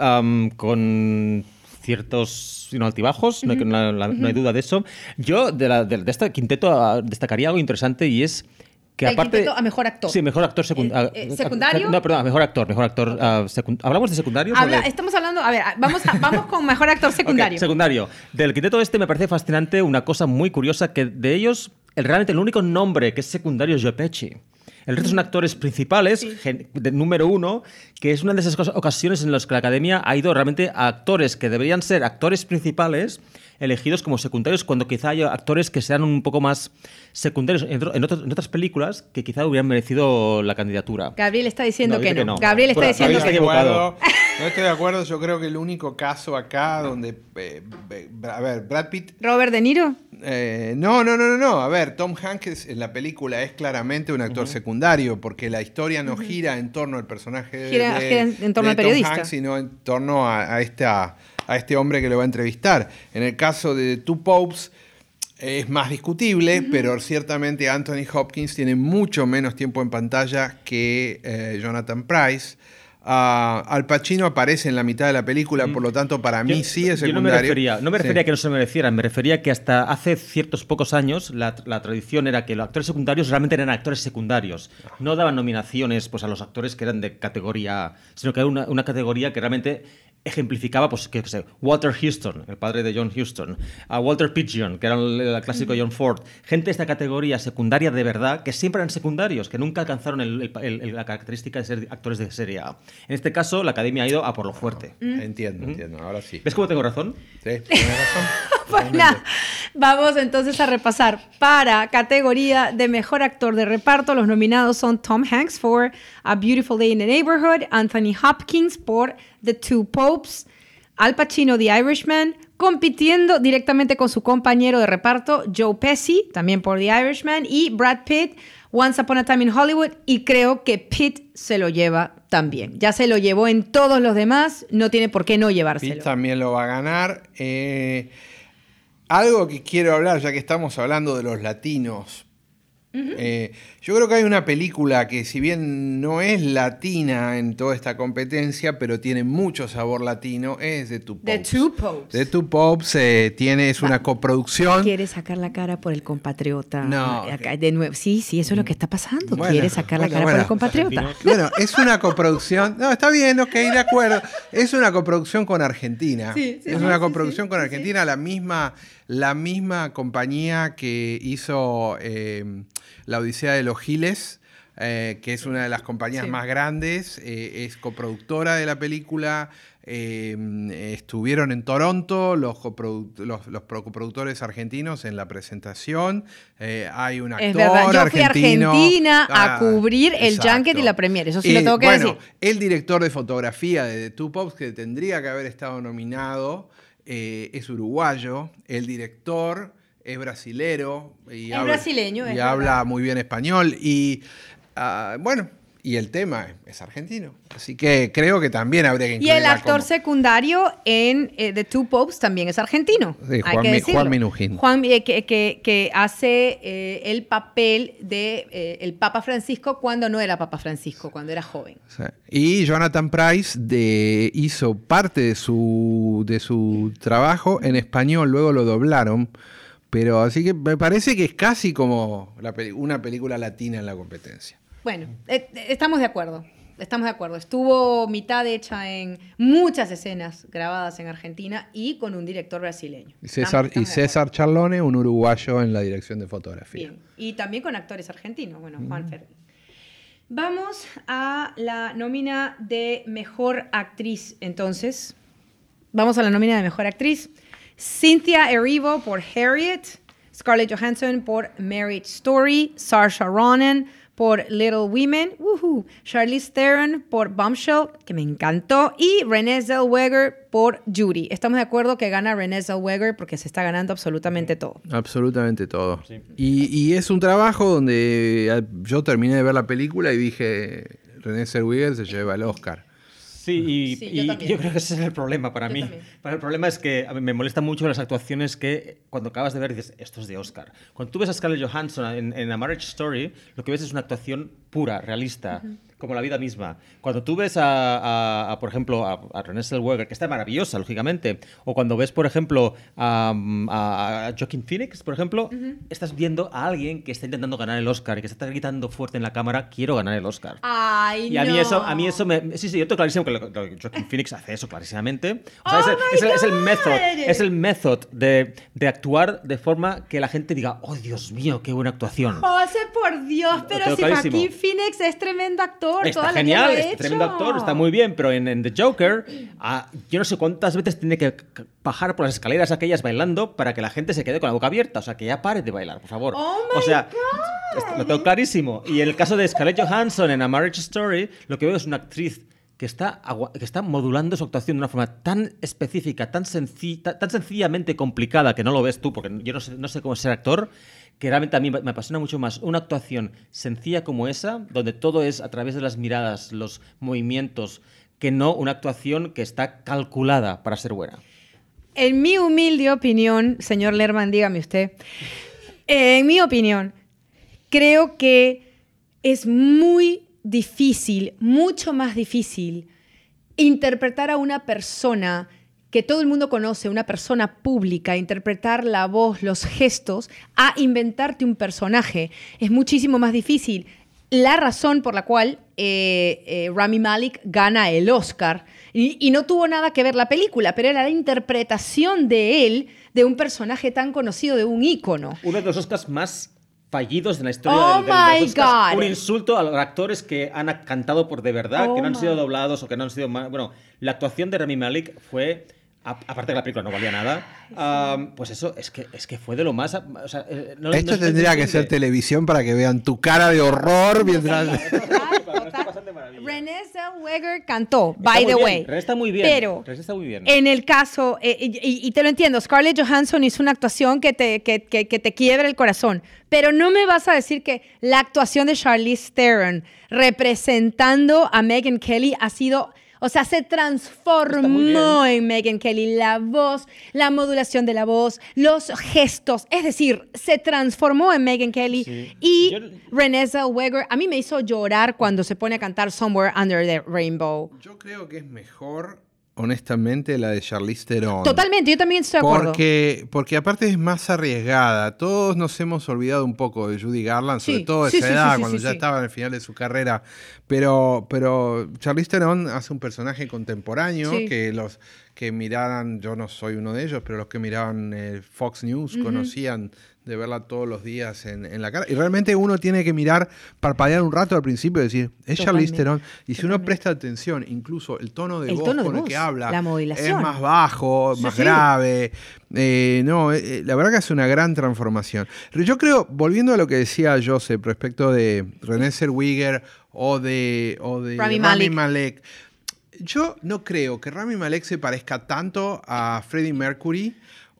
S3: con ciertos altibajos, no, hay, duda de eso. Yo de, la, de, de este quinteto ah, destacaría algo interesante y es que aparte
S1: a mejor actor.
S3: Sí, mejor actor
S1: eh, eh, secundario.
S3: no, perdón, mejor actor, mejor actor. Ah, ¿Hablamos de secundario?
S1: estamos hablando, a ver, vamos, vamos con mejor actor *laughs* secundario.
S3: secundario. Del quinteto este me parece fascinante una cosa muy curiosa que de ellos, el, realmente el único nombre que es secundario es Joe Pesci. El resto son actores principales, de número uno, que es una de esas ocasiones en las que la academia ha ido realmente a actores que deberían ser actores principales elegidos como secundarios cuando quizá haya actores que sean un poco más secundarios en, otras películas que quizá hubieran merecido la candidatura.
S1: Gabriel está diciendo que, no. Gabriel está diciendo
S2: que no. No estoy de acuerdo. Yo creo que el único caso acá donde. Eh, a ver, Brad Pitt.
S1: ¿Robert De Niro?
S2: Eh, no, no, no, no, no. A ver, Tom Hanks en la película es claramente un actor secundario porque la historia no gira en torno al personaje
S1: gira, de, gira en torno al periodista.
S2: Tom Hanks, sino en torno a, esta a este hombre que lo va a entrevistar. En el caso de Two Popes es más discutible, pero ciertamente Anthony Hopkins tiene mucho menos tiempo en pantalla que eh, Jonathan Price. Al Pacino aparece en la mitad de la película, por lo tanto, para mí sí es secundario.
S3: no me refería, no me refería a que no se merecieran, me refería a que hasta hace ciertos pocos años la, la, tradición era que los actores secundarios realmente eran actores secundarios. No daban nominaciones pues, a los actores que eran de categoría A, sino que era una, una categoría que realmente ejemplificaba, pues, qué sé, Walter Houston, el padre de John Houston, a Walter Pidgeon, que era el, clásico John Ford, gente de esta categoría secundaria de verdad, que siempre eran secundarios, que nunca alcanzaron la característica de ser actores de serie A. En este caso, la academia ha ido a por lo fuerte.
S2: Mm. Entiendo, entiendo, ahora sí.
S3: ¿Ves cómo tengo razón?
S2: Sí, tienes razón. *laughs*
S1: pues nada, vamos entonces a repasar. Para categoría de mejor actor de reparto, los nominados son Tom Hanks por A Beautiful Day in the Neighborhood, Anthony Hopkins por The Two Popes, Al Pacino, The Irishman, compitiendo directamente con su compañero de reparto, Joe Pesci, también por The Irishman, y Brad Pitt, Once Upon a Time in Hollywood, y creo que Pitt se lo lleva también. Ya se lo llevó en todos los demás, no tiene por qué no llevárselo.
S2: Pitt también lo va a ganar. Eh, algo que quiero hablar, ya que estamos hablando de los latinos, eh, yo creo que hay una película que si bien no es latina en toda esta competencia, pero tiene mucho sabor latino, es The Two Popes.
S1: The Two Popes.
S2: The Two Popes eh, tiene, es una coproducción.
S1: Quiere sacar la cara por el compatriota. No. De nuevo. Sí, sí, eso es lo que está pasando. quiere sacar la cara por el compatriota.
S2: Bueno, es una coproducción. No, está bien, ok, de acuerdo. Es una coproducción con Argentina. Sí, sí, es una coproducción con Argentina, la misma, la misma compañía que hizo... Eh, la Odisea de los Giles, eh, que es una de las compañías más grandes, eh, es coproductora de la película. Eh, estuvieron en Toronto los, los, los, coproductores argentinos en la presentación. hay un actor
S1: es verdad. Yo fui a Argentina a ah, cubrir el Junket y la Premiere, eso sí lo tengo que bueno,
S2: El director de fotografía de The Two Pops, que tendría que haber estado nominado, es uruguayo. El director es brasilero. Y
S1: es brasileño,
S2: Y habla muy bien español. Y ah, bueno, y el tema es argentino. Así que creo que también habría que
S1: incluir. Y el actor secundario en eh, The Two Popes también es argentino.
S2: Sí, Juan, Minujín.
S1: Juan, eh, que, que, hace eh, el papel de el Papa Francisco cuando no era Papa Francisco, cuando era joven.
S2: Y Jonathan Price de, hizo parte de su, de su trabajo en español, luego lo doblaron pero así que me parece que es casi como una película latina en la competencia.
S1: Bueno, eh, estamos de acuerdo. Estamos de acuerdo. Estuvo mitad hecha en muchas escenas grabadas en Argentina y con un director brasileño.
S2: Y César, y César Charlone, un uruguayo en la dirección de fotografía.
S1: Bien. Y también con actores argentinos. Bueno, Juan mm. Vamos a la nómina de mejor actriz. Entonces, vamos a la nómina de mejor actriz. Cynthia Erivo por Harriet, Scarlett Johansson por Marriage Story, Saoirse Ronan por Little Women, Charlize Theron por Bombshell, que me encantó, y Renée Zellweger por Judy. Estamos de acuerdo que gana Renée Zellweger porque se está ganando absolutamente todo.
S2: Absolutamente todo. Y, es un trabajo donde eh, yo terminé de ver la película y dije, Renée Zellweger se lleva el Oscar.
S3: Sí, y, yo, creo que ese es el problema para mí. el problema es que me molesta mucho las actuaciones que cuando acabas de ver dices, esto es de Oscar. Cuando tú ves a Scarlett Johansson en, en A Marriage Story, lo que ves es una actuación pura, realista como la vida misma. Cuando tú ves a, por ejemplo, a, a René Zellweger, que está maravillosa, lógicamente, o cuando ves, por ejemplo, a, a Joaquin Phoenix, por ejemplo, estás viendo a alguien que está intentando ganar el Oscar y que está gritando fuerte en la cámara, quiero ganar el Oscar.
S1: Ay,
S3: y a mí eso, a mí eso me... Sí, sí, yo tengo clarísimo que, Joaquin Phoenix hace eso clarísimamente. O sea, es, el, es, el, método, es el método de, de, actuar de forma que la gente diga, oh, Dios mío, qué buena actuación.
S1: José, por Dios, pero si Joaquin Phoenix es tremendo actor
S3: Está genial, es tremendo actor, está muy bien, pero en, The Joker, ah, yo no sé cuántas veces tiene que bajar por las escaleras aquellas bailando para que la gente se quede con la boca abierta. O sea, que ya pare de bailar, por favor.
S1: Oh
S3: o sea,
S1: lo
S3: tengo clarísimo. Y en el caso de Scarlett Johansson en A Marriage Story, lo que veo es una actriz que está, que está modulando su actuación de una forma tan específica, tan, sencilla, tan sencillamente complicada, que no lo ves tú, porque yo no sé, no sé cómo ser actor, que realmente a mí me apasiona mucho más una actuación sencilla como esa, donde todo es a través de las miradas, los movimientos, que no una actuación que está calculada para ser buena.
S1: En mi humilde opinión, señor Lerman, dígame usted, en mi opinión, creo que es muy difícil, mucho más difícil, interpretar a una persona que todo el mundo conoce, una persona pública, interpretar la voz, los gestos, a inventarte un personaje. Es muchísimo más difícil. La razón por la cual eh, eh, Rami Malek gana el Oscar, y, no tuvo nada que ver la película, pero era la interpretación de él de un personaje tan conocido, de un ícono.
S3: Uno de los Oscars más fallidos en la historia
S1: oh
S3: del,
S1: God.
S3: Un insulto a los actores que han cantado por de verdad, que no han oh sido doblados o que no han sido... Bueno, la actuación de Rami Malek fue aparte que la película no valía nada, pues eso es que, es que fue de lo más...
S2: Eh, Esto tendría que ser televisión para que vean tu cara de horror mientras... *laughs*
S1: René Zellweger cantó, by the way.
S3: René está muy bien.
S1: Pero en el caso, eh, y, te lo entiendo, Scarlett Johansson hizo una actuación que te, que, que, que te quiebra el corazón. Pero no me vas a decir que la actuación de Charlize Theron representando a Megan Kelly ha sido o sea, se transformó en Megan Kelly la voz, la modulación de la voz, los gestos. Es decir, se transformó en Megan Kelly. Y Renée Zellweger, a mí me hizo llorar cuando se pone a cantar Somewhere Under the Rainbow.
S2: Yo creo que es mejor honestamente, la de Charlize Theron.
S1: Totalmente, yo también estoy de acuerdo.
S2: Porque, porque aparte es más arriesgada. Todos nos hemos olvidado un poco de Judy Garland, sobre todo de esa edad, cuando ya estaba en el final de su carrera. Pero, pero Charlize Theron hace un personaje contemporáneo que los que miraran, yo no soy uno de ellos, pero los que miraban eh, Fox News conocían de verla todos los días en, la cara. Y realmente uno tiene que mirar, parpadear un rato al principio y decir, es Charlize Theron. Y si uno presta atención, incluso el tono de voz con el que habla es más bajo, más grave. Eh, no, eh, la verdad que es una gran transformación. Yo creo, volviendo a lo que decía Joseph respecto de René Zellweger o de, o de
S1: Rami,
S2: Malek yo no creo que Rami Malek se parezca tanto a Freddie Mercury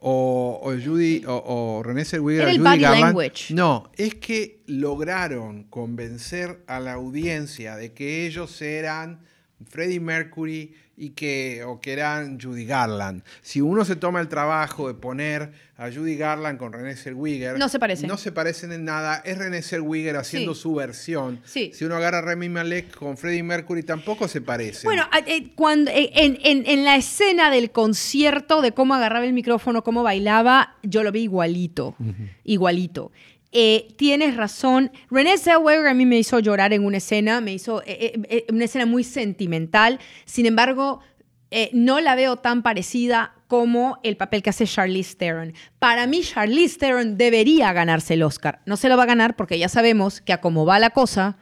S2: o, Judy o, René Zellweger
S1: Judy Garland.
S2: No, es que lograron convencer a la audiencia de que ellos eran Freddie Mercury y que, o que eran Judy Garland. Si uno se toma el trabajo de poner a Judy Garland con René Zellweger,
S1: no se parecen.
S2: No se parecen en nada. Es René Zellweger haciendo su versión.
S1: Si
S2: uno agarra a Remy Malek con Freddie Mercury, tampoco se parece.
S1: Bueno, eh, cuando, eh, en, la escena del concierto, de cómo agarraba el micrófono, cómo bailaba, yo lo vi igualito. Igualito. Eh, tienes razón. René Zellweger a mí me hizo llorar en una escena, me hizo eh, eh, una escena muy sentimental. Sin embargo, no la veo tan parecida como el papel que hace Charlize Theron. Para mí, Charlize Theron debería ganarse el Oscar. No se lo va a ganar porque ya sabemos que a cómo va la cosa,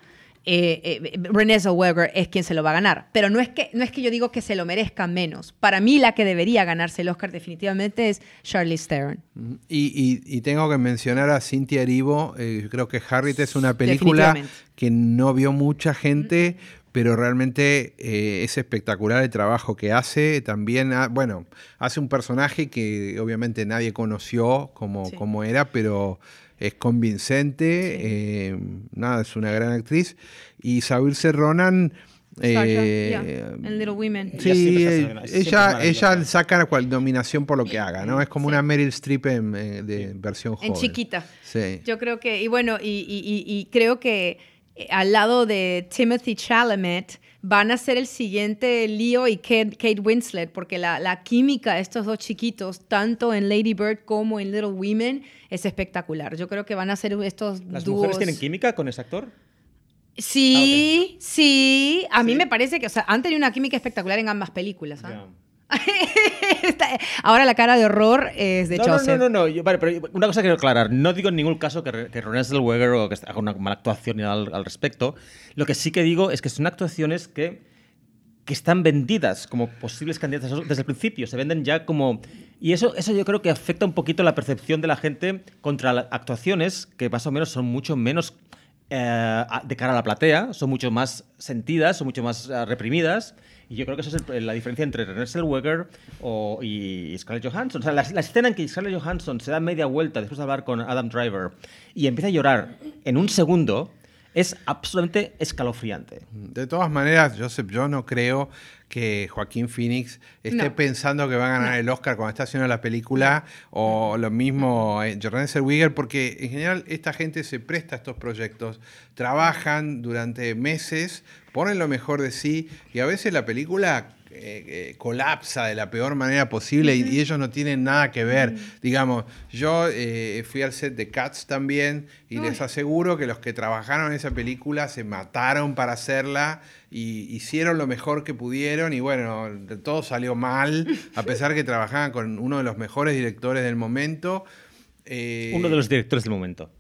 S1: eh, eh, Renée Zellweger es quien se lo va a ganar. Pero no es, que, no es que yo digo que se lo merezca menos. Para mí la que debería ganarse el Oscar definitivamente es Charlize Theron.
S2: Y, tengo que mencionar a Cynthia Erivo. Eh, creo que Harriet es una película que no vio mucha gente, pero realmente eh, es espectacular el trabajo que hace. También, bueno, hace un personaje que obviamente nadie conoció como, como era, pero es convincente, eh, nada, es una gran actriz. Y Saoirse Ronan...
S1: Eh, en Little Women.
S2: Sí, ella, ella saca cual dominación por lo que haga, ¿no? Es como una Meryl Streep en, eh, de versión joven.
S1: En chiquita.
S2: Sí.
S1: Yo creo que, y bueno, y, y creo que al lado de Timothy Chalamet, van a ser el siguiente Leo y Kate, Winslet, porque la, química de estos dos chiquitos, tanto en Lady Bird como en Little Women, es espectacular. Yo creo que van a ser estos
S3: ¿Las
S1: mujeres
S3: tienen química con ese actor?
S1: Sí, ah, sí. A mí me parece que, o sea, han tenido una química espectacular en ambas películas. ¿ah? *laughs* Ahora la cara de horror es de
S3: no,
S1: Joseph.
S3: No, no, no, vale, pero una cosa quiero aclarar. No digo en ningún caso que, que Ronald Zellweger o que haga una mala actuación al, al, respecto. Lo que sí que digo es que son actuaciones que, que están vendidas como posibles candidatas desde el principio. Se venden ya como... Y eso, eso yo creo que afecta un poquito la percepción de la gente contra actuaciones que más o menos son mucho menos eh, de cara a la platea, son mucho más sentidas, son mucho más eh, reprimidas y yo creo que esa es la diferencia entre René Zellweger o, y Scarlett Johansson. O sea, la, escena en que Scarlett Johansson se da media vuelta después de hablar con Adam Driver y empieza a llorar en un segundo, es absolutamente escalofriante.
S2: De todas maneras, Joseph, yo no creo que Joaquín Phoenix esté pensando que va a ganar el Oscar cuando está haciendo la película, o lo mismo eh, Jordan Zellweger, porque en general esta gente se presta a estos proyectos, trabajan durante meses, ponen lo mejor de sí, y a veces la película eh, eh, colapsa de la peor manera posible y, ellos no tienen nada que ver. Digamos, yo eh, fui al set de Cats también y les aseguro que los que trabajaron en esa película se mataron para hacerla y hicieron lo mejor que pudieron y bueno, todo salió mal, a pesar que trabajaban con uno de los mejores directores del momento.
S3: uno de los directores del momento.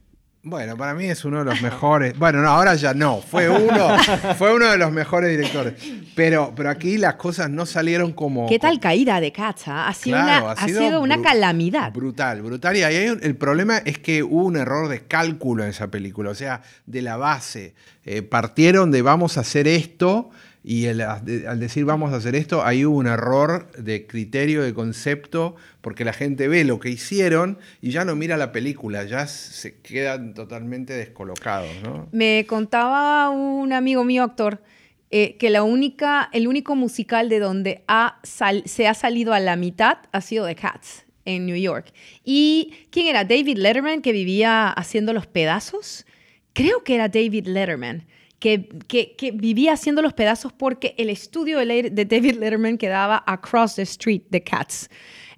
S2: Bueno, para mí es uno de los mejores. Bueno, no, ahora ya no. Fue uno, *laughs* fue uno de los mejores directores. Pero, pero aquí las cosas no salieron como.
S1: ¿Qué tal caída de Cacha? Ha sido, una, ha sido, una calamidad.
S2: Brutal, brutal. Y ahí el problema es que hubo un error de cálculo en esa película. O sea, de la base. Eh, partieron de vamos a hacer esto y al decir vamos a hacer esto, hubo un error de criterio, de concepto, porque la gente ve lo que hicieron y ya no mira la película, ya se quedan totalmente descolocados.
S1: Me contaba un amigo mío, actor, eh, que la única, el único musical de donde ha se ha salido a la mitad ha sido The Cats en New York. ¿Y quién era? David Letterman, que vivía haciendo los pedazos. Creo que era David Letterman que, vivía haciendo los pedazos porque el estudio de, David Letterman quedaba across the street de Cats.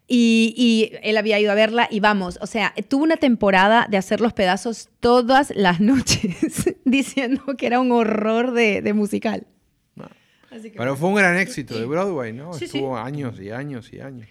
S1: Y, él había ido a verla y vamos, o sea, tuvo una temporada de hacer los pedazos todas las *laughs* noches, diciendo que era un horror de, musical.
S2: Pero fue un gran éxito de Broadway, ¿no? Estuvo años y años y años.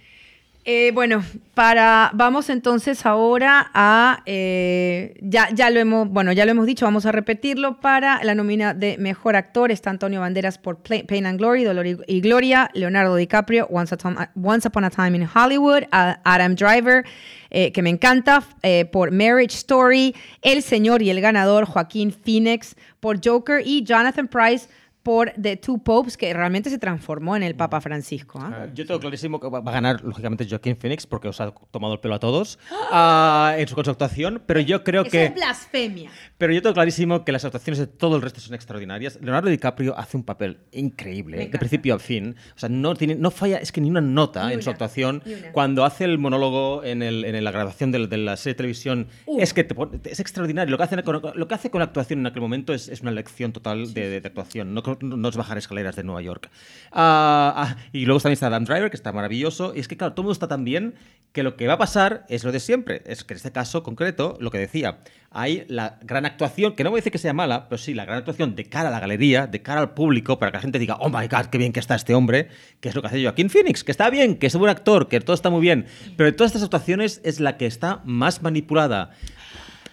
S1: Eh, bueno, para vamos entonces ahora a eh, ya, ya lo hemos bueno ya lo hemos dicho vamos a repetirlo para la nómina de mejor actor. Está Antonio Banderas por Pain and Glory Dolor y Gloria Leonardo DiCaprio Once, Upon a Time in Hollywood Adam Driver eh, que me encanta por Marriage Story El Señor y el ganador Joaquín Phoenix por Joker y Jonathan Price por The Two Popes, que realmente se transformó en el Papa Francisco. ¿ah?
S3: Yo tengo clarísimo que va a ganar, lógicamente, Joaquín Phoenix, porque os ha tomado el pelo a todos *gasps* ah, en su, actuación, pero yo creo que...
S1: Es blasfemia.
S3: Pero yo tengo clarísimo que las actuaciones de todo el resto son extraordinarias. Leonardo DiCaprio hace un papel increíble, de principio a fin. O sea, no, tiene, no falla, es que ni una nota en su actuación. Cuando hace el monólogo en, el, en la grabación de, de, la serie de televisión, es que es extraordinario. Lo que, hace lo que hace con la actuación en aquel momento es, es una lección total de, de actuación. No, no es bajar escaleras de Nueva York. Ah, y luego también está Adam Driver, que está maravilloso. Y es que, claro, todo el mundo está tan bien que lo que va a pasar es lo de siempre. Es que en este caso concreto, lo que decía, hay la gran actuación, que no voy a decir que sea mala, pero sí la gran actuación de cara a la galería, de cara al público, para que la gente diga, oh my god, qué bien que está este hombre, que es lo que hace Joaquín Phoenix, que está bien, que es un buen actor, que todo está muy bien. Pero de todas estas actuaciones es la que está más manipulada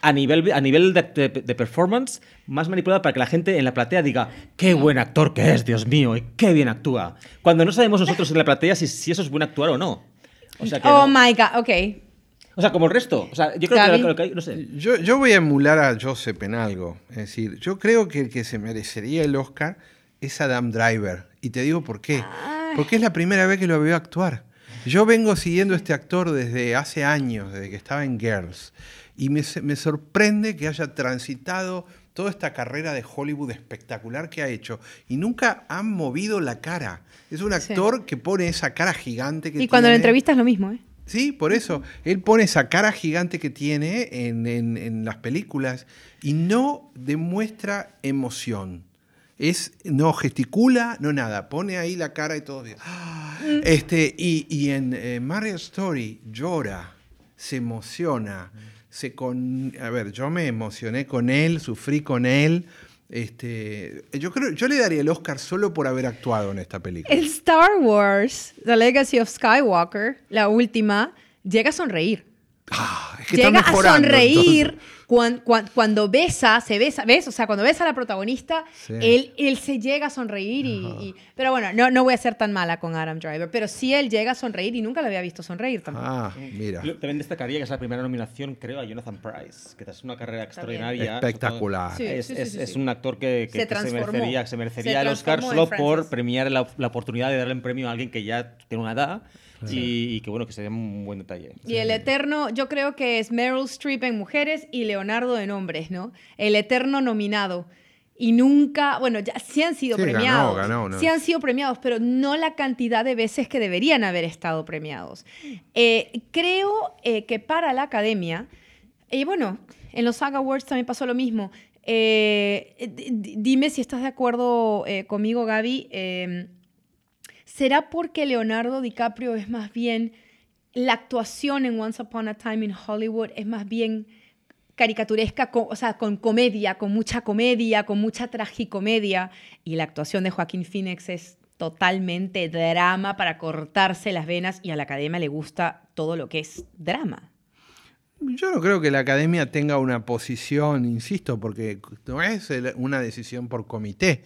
S3: a nivel, a nivel de, performance más manipulada para que la gente en la platea diga qué buen actor que es, Dios mío, y qué bien actúa. Cuando no sabemos nosotros en la platea si, si eso es buen actuar o no.
S1: oh my God, ok.
S3: O sea, como el resto. O sea, yo creo que, no sé.
S2: Yo, yo, voy a emular a Joseph en algo. Es decir, yo creo que el que se merecería el Oscar es Adam Driver. Y te digo por qué. Porque es la primera vez que lo veo actuar. Yo vengo siguiendo a este actor desde hace años, desde que estaba en Girls. Y me, sorprende que haya transitado toda esta carrera de Hollywood espectacular que ha hecho y nunca han movido la cara. Es un actor que pone esa cara gigante que
S1: Y cuando lo entrevistas lo mismo, ¿eh?
S2: Sí, por eso. Él pone esa cara gigante que tiene en, las películas y no demuestra emoción. Es, no gesticula, no nada. Pone ahí la cara y todo. Mm. Este, y, en eh, Mario Story llora, se emociona se con, a ver, yo me emocioné con él, sufrí con él. Este, yo creo, yo le daría el Oscar solo por haber actuado en esta película.
S1: El Star Wars, The Legacy of Skywalker, la última, llega a sonreír.
S2: Ah, es que llega a
S1: sonreír cuando, besa, se besa, ¿ves? O sea, cuando besa a la protagonista, él, él se llega a sonreír y, Pero bueno, no, no voy a ser tan mala con Adam Driver, pero sí él llega a sonreír y nunca lo había visto sonreír tampoco.
S2: Ah, mira.
S3: También destacaría que es la primera nominación, creo, a Jonathan Price, que es una carrera extraordinaria.
S2: Espectacular.
S3: es, un actor que, se, merecería, se merecería el Oscar solo por premiar la, la, oportunidad de darle un premio a alguien que ya tiene una edad y, que bueno, que sería un buen detalle.
S1: Y el eterno, yo creo que es Meryl Streep en mujeres y Leonardo en hombres, ¿no? El eterno nominado. Y nunca, bueno, ya sí han sido premiados. Sí han sido premiados, pero no la cantidad de veces que deberían haber estado premiados. Eh, creo eh, que para la academia, y bueno, en los Saga Awards también pasó lo mismo. dime si estás de acuerdo conmigo, Gaby ¿Será porque Leonardo DiCaprio es más bien, la actuación en Once Upon a Time in Hollywood es más bien caricaturesca, o sea, con comedia, con mucha comedia, con mucha tragicomedia, y la actuación de Joaquín Phoenix es totalmente drama para cortarse las venas y a la academia le gusta todo lo que es drama.
S2: Yo no creo que la academia tenga una posición, insisto, porque no es una decisión por comité.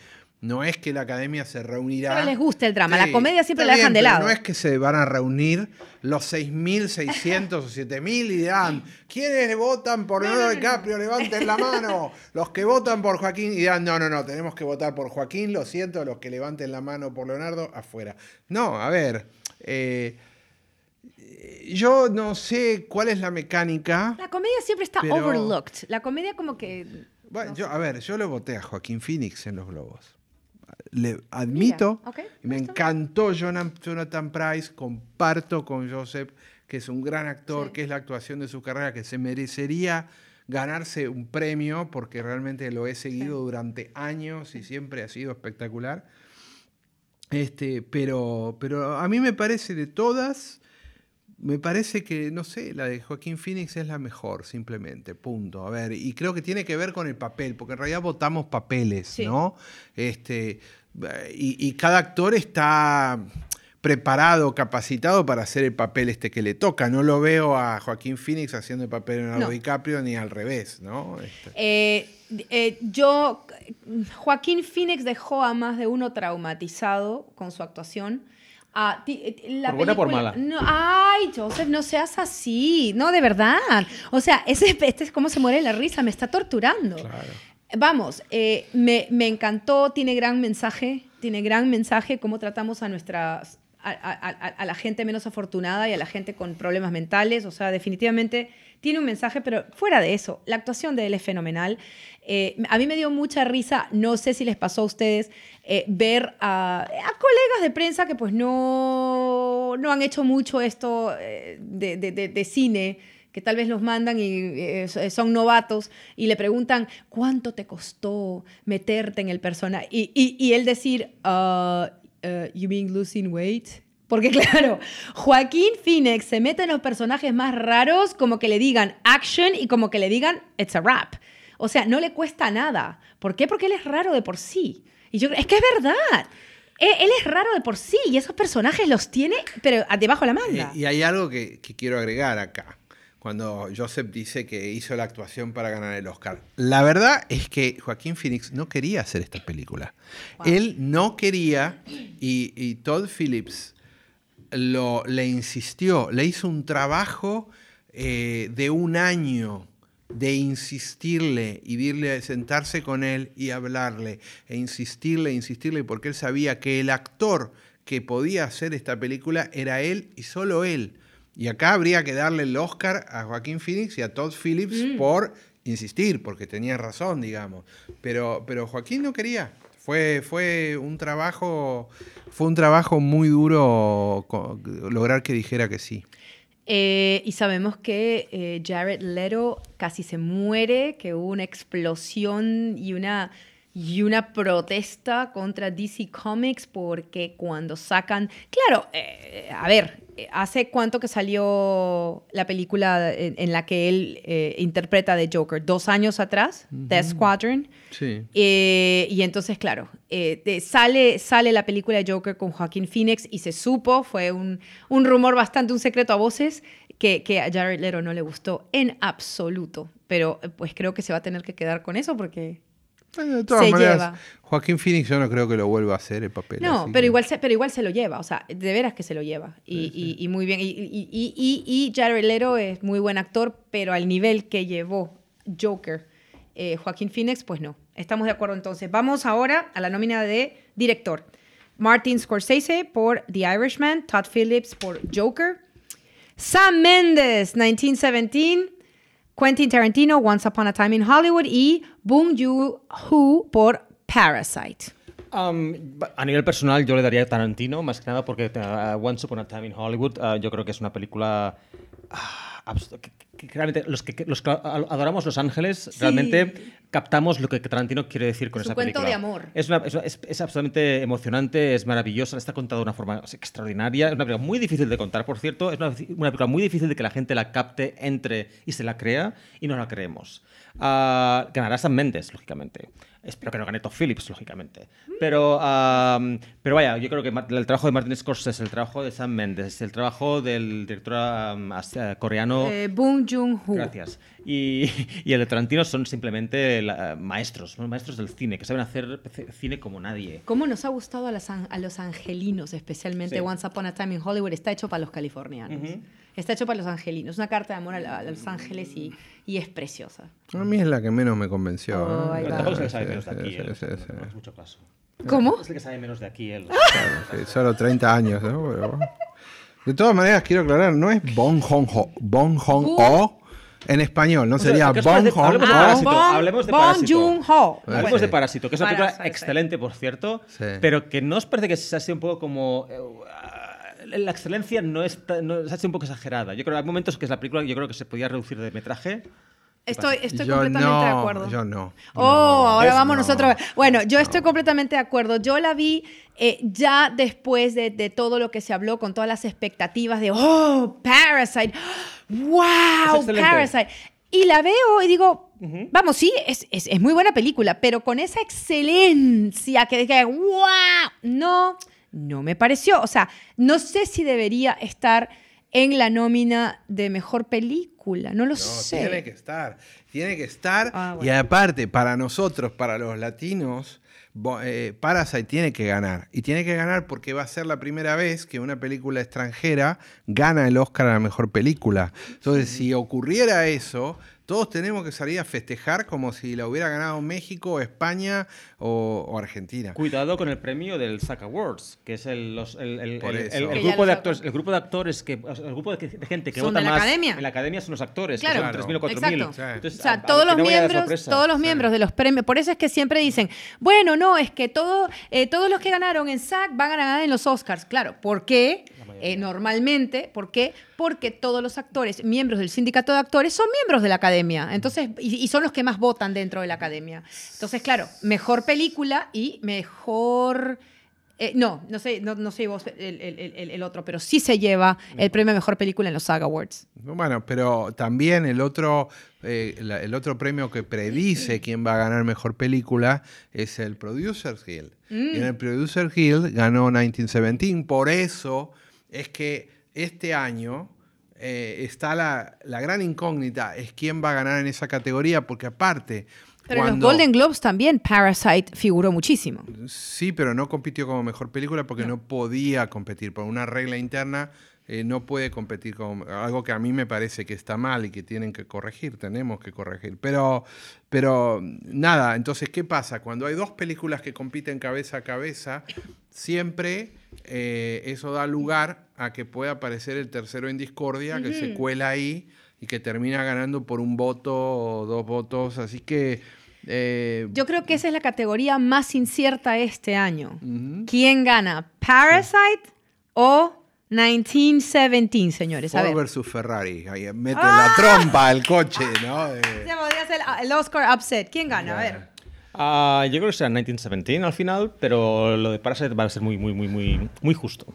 S2: No es que la academia se reunirá.
S1: Pero les gusta el drama. la comedia siempre la dejan de lado.
S2: No es que se van a reunir los 6.600 o 7.000 y dirán: ¿quiénes votan por Leonardo DiCaprio? Levanten la mano. Los que votan por Joaquín y dirán: no, no, no, tenemos que votar por Joaquín. Lo siento, los que levanten la mano por Leonardo, afuera. No, a ver. Eh, yo no sé cuál es la mecánica.
S1: La comedia siempre está overlooked. La comedia, como que.
S2: Bueno, yo, a ver, yo le voté a Joaquín Phoenix en los Globos le admito, me encantó Jonathan Price, comparto con Joseph que es un gran actor, que es la actuación de su carrera, que se merecería ganarse un premio, porque realmente lo he seguido durante años y siempre ha sido espectacular. Este, pero, pero a mí me parece de todas, me parece que, no sé, la de Joaquín Phoenix es la mejor, simplemente, punto. A ver, y creo que tiene que ver con el papel, porque en realidad votamos papeles, ¿no? Este, y, cada actor está preparado, capacitado para hacer el papel este que le toca. No lo veo a Joaquín Phoenix haciendo el papel de Leonardo DiCaprio ni al revés, ¿no? Este.
S1: Eh, eh, yo, Joaquín Phoenix dejó a más de uno traumatizado con su actuación. Ah,
S3: la por buena por mala.
S1: No, ay, Joseph, no seas así. No, de verdad. O sea, ese, este es como se muere la risa, me está torturando. Claro. Vamos, eh, me, encantó, tiene gran mensaje, tiene gran mensaje cómo tratamos a nuestras a, la gente menos afortunada y a la gente con problemas mentales. O sea, definitivamente tiene un mensaje, pero fuera de eso, la actuación de él es fenomenal. Eh, a mí me dio mucha risa, no sé si les pasó a ustedes, eh, ver a, colegas de prensa que pues no, no han hecho mucho esto de, de cine que tal vez los mandan y eh, son novatos y le preguntan, ¿cuánto te costó meterte en el personaje? Y, él decir, uh, uh, you mean losing weight? Porque *laughs* claro, Joaquín Phoenix se mete en los personajes más raros como que le digan action y como que le digan it's a rap. O sea, no le cuesta nada. ¿Por qué? Porque él es raro de por sí. Y yo es que es verdad. Él, es raro de por sí y esos personajes los tiene, pero debajo de la manga.
S2: Y, hay algo que quiero agregar acá cuando Joseph dice que hizo la actuación para ganar el Oscar. La verdad es que Joaquín Phoenix no quería hacer esta película. Él no quería y, Todd Phillips lo, le insistió, le hizo un trabajo eh, de un año de insistirle y irle sentarse con él y hablarle, e insistirle, insistirle, porque él sabía que el actor que podía hacer esta película era él y solo él. Y acá habría que darle el Oscar a Joaquín Phoenix y a Todd Phillips mm. por insistir, porque tenía razón, digamos. Pero, pero Joaquín no quería. Fue, fue un trabajo, fue un trabajo muy duro lograr que dijera que sí.
S1: Eh, y sabemos que eh, Jared Leto casi se muere, que hubo una explosión y una, y una protesta contra DC Comics porque cuando sacan, claro, eh, a ver, ¿Hace cuánto que salió la película en, la que él eh, interpreta de Joker? ¿Dos años atrás? The Squadron.
S2: Sí.
S1: Eh, y entonces, claro, eh, sale, sale la película de Joker con Joaquín Phoenix y se supo, fue un, un rumor bastante, un secreto a voces, que, que, a Jared Leto no le gustó en absoluto. Pero pues creo que se va a tener que quedar con eso porque
S2: de todas maneras, Joaquín Phoenix yo no creo que lo vuelva a hacer el papel.
S1: No, pero, igual se, pero igual se lo lleva, o sea, de veras que se lo lleva. Y, muy bien. Y, y, Jared Leto es muy buen actor, pero al nivel que llevó Joker, eh, Joaquín Phoenix, pues no. Estamos de acuerdo entonces. Vamos ahora a la nómina de director. Martin Scorsese por The Irishman, Todd Phillips por Joker, Sam Mendes, 1917, Quentin Tarantino, Once Upon a Time in Hollywood y Bong Joon-ho por Parasite.
S3: Um, a nivel personal, yo le daría Tarantino, más que nada porque uh, Once Upon a Time in Hollywood, uh, yo creo que es una película. Uh, que, realmente los que, los que adoramos Los Ángeles realmente captamos lo que Tarantino quiere decir con
S1: Su
S3: esa
S1: cuento
S3: película.
S1: de amor.
S3: Es, una, es, es, absolutamente emocionante, es maravillosa, está contada de una forma extraordinaria. Es una película muy difícil de contar, por cierto. Es una, una película muy difícil de que la gente la capte, entre y se la crea y no la creemos. Uh, ganará Sam Mendes, lógicamente. Espero que no gane Todd Phillips, lógicamente. Pero, um, pero vaya, yo creo que el trabajo de Martin Scorsese, el trabajo de Sam Mendes, el trabajo del director um, coreano.
S1: Eh, Bong Joon-ho.
S3: Gracias. Y, *laughs* y, el de Tarantino son simplemente la, maestros, ¿no? maestros del cine, que saben hacer cine como nadie.
S1: ¿Cómo nos ha gustado a los, a los angelinos, especialmente
S3: Sí.
S1: Once Upon a Time in Hollywood? Está hecho para los californianos. Está hecho para los angelinos. Una carta de amor a, la- a Los Ángeles y, y es preciosa.
S2: A mí es la que menos me convenció.
S1: Oh,
S2: ¿eh?
S3: tampoco es el que sabe menos de aquí,
S2: sí,
S3: él.
S2: sí.
S3: No es mucho caso.
S1: ¿Cómo?
S3: Es el que sabe menos de aquí, él.
S2: Sí, solo 30 años, ¿no? Pero- De todas maneras, quiero aclarar, no es Bong Joon-ho, Bong Joon-ho en español, no
S3: sea,
S2: sería
S3: ¿qué os
S2: Bong
S3: parece? Hablemos de. Parásito,
S1: Bong-
S3: hablemos de Parásito.
S1: Joon-ho.
S3: Hablemos
S2: Sí.
S3: de Parásito, que es una película
S1: Parasite.
S3: excelente, por cierto,
S2: Sí.
S3: pero que no os parece que se ha sido un poco como... eh, la excelencia no está, no, se ha sido un poco exagerada. Yo creo que hay momentos que la película yo creo que se podía reducir de metraje.
S1: Estoy, estoy
S2: Yo
S1: completamente
S2: no,
S1: de acuerdo.
S2: Yo no.
S1: Oh, ahora
S2: Es-
S1: vamos
S2: no.
S1: nosotros. Bueno, yo estoy completamente de acuerdo. Yo la vi eh, ya después de, de todo lo que se habló, con todas las expectativas de, oh, Parasite,
S3: Es
S1: wow. Parasite. Y la veo y digo, vamos, sí, es, es, es muy buena película, pero con esa excelencia que dije, wow, no, no me pareció. O sea, no sé si debería estar en la nómina de mejor película, no lo
S2: No,
S1: sé.
S2: tiene que estar. Tiene que estar.
S1: Ah, bueno.
S2: Y aparte, para nosotros, para los latinos, eh, Parasite tiene que ganar. Y tiene que ganar porque va a ser la primera vez que una película extranjera gana el Oscar a la mejor película. Entonces, si ocurriera eso, todos tenemos que salir a festejar como si la hubiera ganado México, España o, o Argentina.
S3: Cuidado con el premio del SAC Awards, que es el, los- el- el-
S2: Por
S3: el-
S2: eso.
S3: el- el
S1: Que ya
S3: grupo de actores, el grupo de actores que el grupo de, de gente que
S1: Son
S3: vota
S1: de la
S3: más
S1: academia.
S3: en la academia son los actores,
S1: Claro.
S3: que son 3.000 o 4.000.
S1: Exacto.
S2: Sí.
S3: Entonces,
S1: O sea,
S3: a- a-
S1: todos los
S3: de
S1: miembros,
S3: sorpresa.
S1: todos los
S2: Sí.
S1: miembros de los premios, por eso es que siempre dicen, bueno, no, es que todo, eh, todos los que ganaron en SAG van a ganar en los Oscars. Claro, ¿por qué? Eh, normalmente, ¿por qué? Porque todos los actores, miembros del sindicato de actores, son miembros de la academia. Entonces, y, y son los que más votan dentro de la academia. Entonces, claro, mejor película y mejor. eh, no, no sé, no, no sé vos el, el- el- otro, pero sí se lleva el premio a mejor película en los SAG Awards.
S2: Bueno, pero también el otro, eh, la- el otro premio que predice quién va a ganar mejor película es el Producers Guild. Y en el Producers Guild ganó 1917. Por eso es que este año eh, está la, la gran incógnita, es quién va a ganar en esa categoría, porque aparte...
S1: Pero en
S2: cuando-
S1: los Golden Globes también Parasite figuró muchísimo.
S2: Sí, pero no compitió como mejor película porque no, podía competir. Por una regla interna eh, no puede competir con algo que a mí me parece que está mal y que tienen que corregir, tenemos que corregir. Pero, pero nada, entonces, ¿qué pasa? Cuando hay dos películas que compiten cabeza a cabeza, siempre eh, eso da lugar a que pueda aparecer el tercero en discordia, que se cuela ahí y que termina ganando por un voto o dos votos. Así que... eh,
S1: Yo creo que esa es la categoría más incierta este año. ¿Quién gana? ¿Parasite o 1917, señores? A
S2: Ford
S1: ver.
S2: versus Ferrari. Ahí mete
S1: ¡Ah!
S2: la trompa al coche, ¿no? *laughs* Eh,
S1: Se podría ser el Oscar upset. ¿Quién gana? A ver.
S3: Ah, yo creo que será 1917 al final, pero lo de Parasite va a ser muy, muy, muy, muy, muy justo.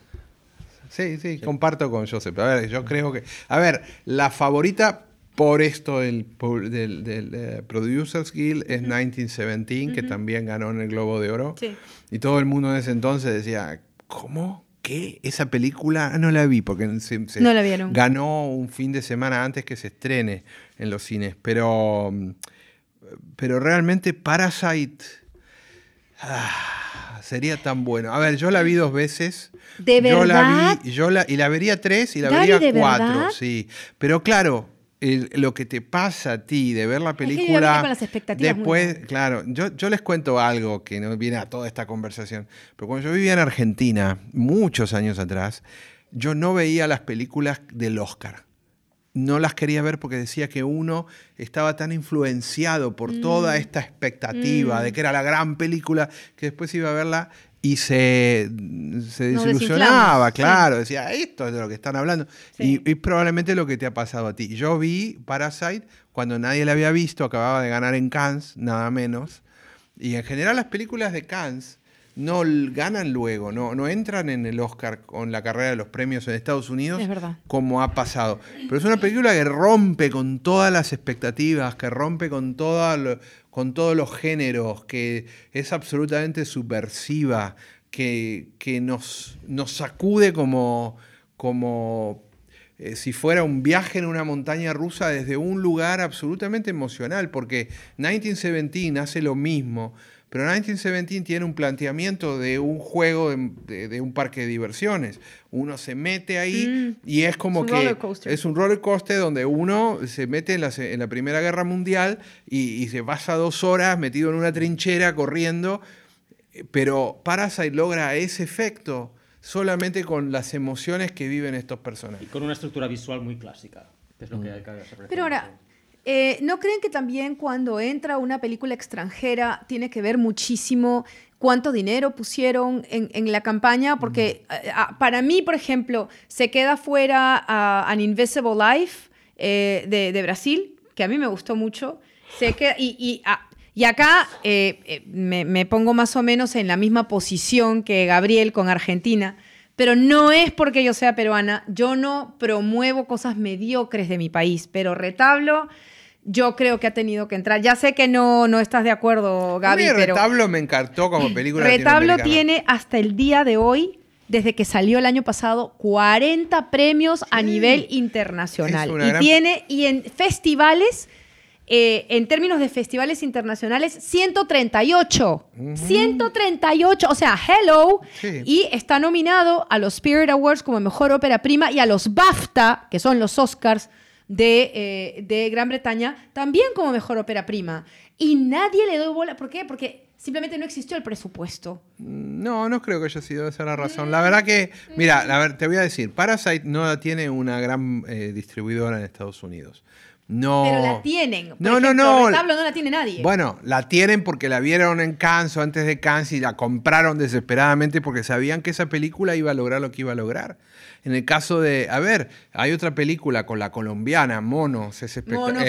S2: sí, sí, comparto con Joseph. A ver, yo creo que. A ver, la favorita por esto del, del, eh, Producers Guild es 1917, que también ganó en el Globo de Oro.
S1: Sí.
S2: Y todo el mundo en ese entonces decía, ¿cómo? ¿Qué? Esa película Ah, no la vi porque se- se
S1: No la vieron.
S2: ganó un fin de semana antes que se estrene en los cines. Pero, mm, pero realmente Parasite ah, sería tan bueno. A ver, yo la vi dos veces.
S1: ¿De
S2: Yo la vi, yo la, y la vería tres y la vería
S1: ¿de
S2: cuatro, sí. Pero claro, lo que te pasa a ti de ver la película. después, claro, yo, yo les cuento algo que no viene a toda esta conversación. Pero cuando yo vivía en Argentina, muchos años atrás, yo no veía las películas del Oscar. No las quería ver porque decía que uno estaba tan influenciado por toda mm. esta expectativa de mm. que era la gran película que después iba a verla y se, se desilusionaba, claro, decía, esto es de lo que están hablando. Y, y, probablemente lo que te ha pasado a ti. Yo vi Parasite cuando nadie la había visto, acababa de ganar en Cannes, nada menos. Y en general las películas de Cannes no ganan luego, no, no entran en el Oscar con la carrera de los premios en Estados Unidos, como ha pasado. Pero es una película que rompe con todas las expectativas, que rompe con, con todos los géneros, que es absolutamente subversiva, que, que nos, nos sacude como, como eh, si fuera un viaje en una montaña rusa desde un lugar absolutamente emocional, porque 1917 hace lo mismo pero 1917 tiene un planteamiento de un juego de, un parque de diversiones. Uno se mete ahí mm. y es como que es un roller coaster donde uno se mete en la, Primera Guerra Mundial y, se pasa dos horas metido en una trinchera corriendo. Pero Parasite logra ese efecto solamente con las emociones que viven estos personajes.
S3: Y con una estructura visual muy clásica. es lo que
S1: mm. hay que Pero ahora, eh, ¿No creen que también cuando entra una película extranjera tiene que ver muchísimo cuánto dinero pusieron en, la campaña? Porque mm. eh, ah, para mí, por ejemplo, se queda fuera An Invisible Life eh, de, Brasil, que a mí me gustó mucho. Se y, ah, y, acá me, me pongo más o menos en la misma posición que Gabriel con Argentina pero no es porque yo sea peruana, yo no promuevo cosas mediocres de mi país, pero retablo yo creo que ha tenido que entrar. Ya sé que no, no estás de acuerdo, Gaby. A
S2: Retablo me encantó como película.
S1: Retablo tiene hasta el día de hoy, desde que salió el año pasado, 40 premios a nivel internacional. Y tiene, y en festivales. Eh, en términos de festivales internacionales, 138. 138, o sea, hello. Y está nominado a los Spirit Awards como mejor ópera prima y a los BAFTA, que son los Oscars eh, de, Gran Bretaña, también como mejor ópera prima. Y nadie le dio bola. ¿Por qué? Porque simplemente no existió el presupuesto.
S2: No, no creo que haya sido esa la razón. La verdad que, mira, a ver, te voy a decir, Parasite no tiene una gran eh, distribuidora en Estados Unidos. No.
S1: Pero la tienen.
S2: no, no, no.
S1: no la tiene nadie.
S2: Bueno, la tienen porque la vieron en Cannes o antes de Cannes y la compraron desesperadamente porque sabían que esa película iba a lograr lo que iba a lograr. En el caso de, a ver, hay otra película con la colombiana, Monos, es, es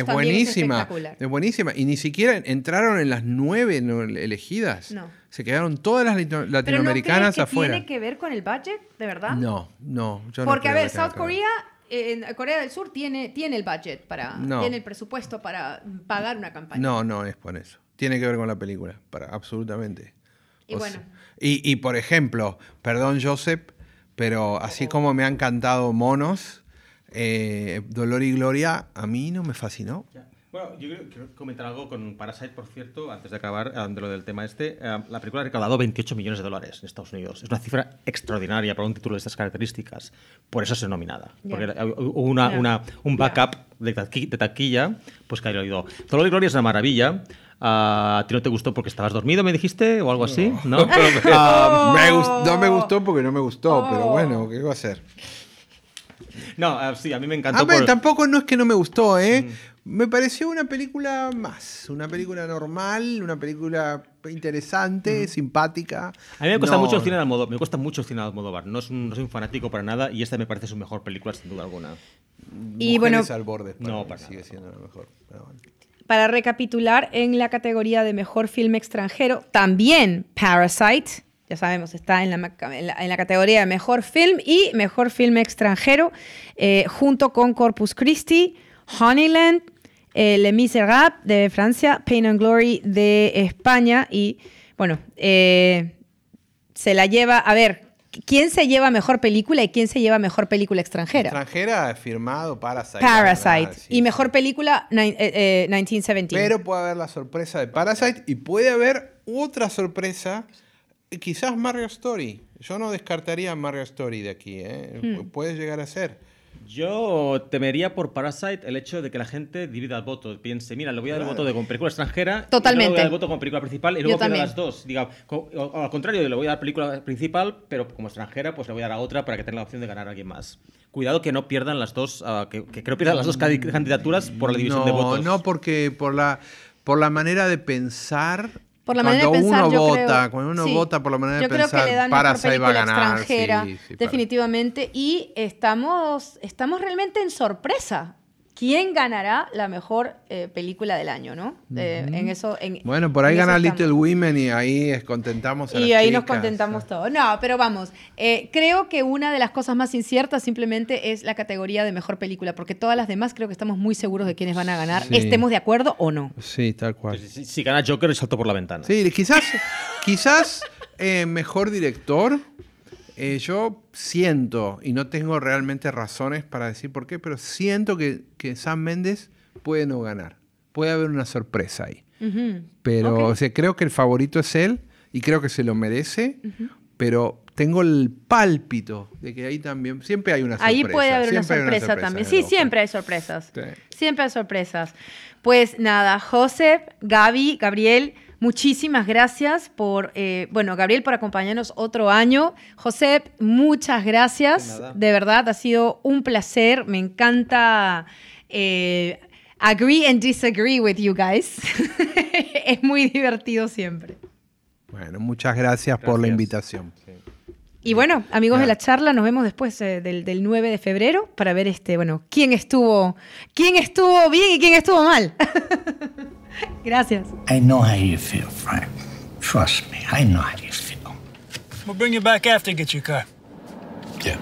S2: buenísima. Es, buenísima. Y ni siquiera entraron en las nueve elegidas. No. Se quedaron todas las latinoamericanas ¿Pero no afuera.
S1: ¿Tiene que ver con el budget, de verdad?
S2: No, no.
S1: Yo Porque, a ver, South Korea en Corea del Sur tiene, tiene el budget para, tiene el presupuesto para pagar una campaña.
S2: No, no es por eso. Tiene que ver con la película, para, absolutamente. Y bueno. y, y, por ejemplo, perdón Joseph, pero así como me han cantado monos, eh, Dolor y Gloria, a mí no me fascinó.
S3: Bueno, yo quiero comentar algo con Parasite, por cierto, antes de acabar de lo del tema este. Eh, la película ha recaudado 28 millones de dólares en Estados Unidos. Es una cifra extraordinaria para un título de estas características. Por eso es nominada. Porque hubo una, una, un backup de, taquilla, pues que ha ido. Dolor y Gloria es una maravilla. Ah, ¿A ti no te gustó porque estabas dormido, me dijiste? ¿O algo así? No, *laughs* *laughs*
S2: ah, me no me gustó porque no me gustó, pero oh. bueno, ¿qué iba a hacer?
S3: No, ah, sí, a mí me encantó.
S2: A mí tampoco no es que no me gustó, ¿eh? Mm. Me pareció una película más, una película normal, una película interesante, simpática.
S3: A mí me cuesta mucho el cine de Almodóvar, me cuesta mucho el cine de Almodóvar. No, soy un fanático para nada y esta me parece su mejor película sin duda alguna.
S2: Y bueno, al borde, no, para sigue siendo la mejor. Pero bueno.
S1: Para recapitular, en la categoría de mejor filme extranjero, también Parasite, ya sabemos, está en la, en la, categoría de mejor film y mejor filme extranjero, eh, junto con Corpus Christi, Honeyland, eh, Les Miserables de Francia, Pain and Glory de España y, bueno, eh, se la lleva, a ver, ¿Quién se lleva mejor película y quién se lleva mejor película extranjera?
S2: Extranjera firmado Parasite.
S1: Parasite. y mejor película 1917. Eh,
S2: eh, Pero puede haber la sorpresa de Parasite y puede haber otra sorpresa, quizás Mario Story. Yo no descartaría Mario Story de aquí, ¿eh? Hmm. puede llegar a ser.
S3: Yo temería por Parasite el hecho de que la gente divida el voto. Piense, mira, le voy a dar el voto de con película extranjera.
S1: Totalmente.
S3: Y le voy a dar el voto con película principal y luego quiero las dos. Diga, o, al contrario, le voy a dar película principal, pero como extranjera, pues le voy a dar a otra para que tenga la opción de ganar a alguien más. Cuidado que no pierdan las dos, uh, que, que creo pierdan las dos candidaturas por la división de votos.
S2: No, porque por la, por la manera de pensar
S1: por la manera de pensar,
S2: uno
S1: yo
S2: vota,
S1: creo,
S2: cuando uno vota por la manera
S1: de
S2: pensar,
S1: creo que le dan Parasite
S2: va a ganar.
S1: extranjera, definitivamente. Y estamos, estamos realmente en sorpresa quién ganará la mejor eh, película del año, ¿no? Eh, en eso, en,
S2: bueno, por ahí gana Little Women y ahí contentamos a
S1: Y ahí nos contentamos todos. No, pero vamos, eh, creo que una de las cosas más inciertas simplemente es la categoría de mejor película, porque todas las demás creo que estamos muy seguros de quiénes van a ganar, estemos de acuerdo o no.
S2: Sí, tal cual.
S3: Si, gana Joker, salto por la ventana.
S2: Sí, quizás, quizás mejor director eh, yo siento, y no tengo realmente razones para decir por qué, pero siento que, que Sam Méndez puede no ganar. Puede haber una sorpresa ahí. Pero creo que el favorito es él y creo que se lo merece, pero tengo el pálpito de que ahí también siempre hay una sorpresa.
S1: Ahí puede haber una sorpresa, también. Sí, siempre hay sorpresas. Siempre hay sorpresas. Pues nada, José, Gaby, Gabriel, Muchísimas gracias por, eh, bueno, Gabriel, por acompañarnos otro año. José, muchas gracias. De, verdad, ha sido un placer. Me encanta eh, agree and disagree with you guys. *laughs* es muy divertido siempre.
S2: Bueno, muchas gracias, por la invitación.
S1: Y bueno, amigos de la charla, nos vemos después eh, del, del, 9 de febrero para ver este, bueno, quién estuvo, quién estuvo bien y quién estuvo mal. *laughs* *laughs* Gracias.
S4: I know how you feel, Frank. Trust me, I know how you feel.
S5: We'll bring you back after you get your car. Yeah.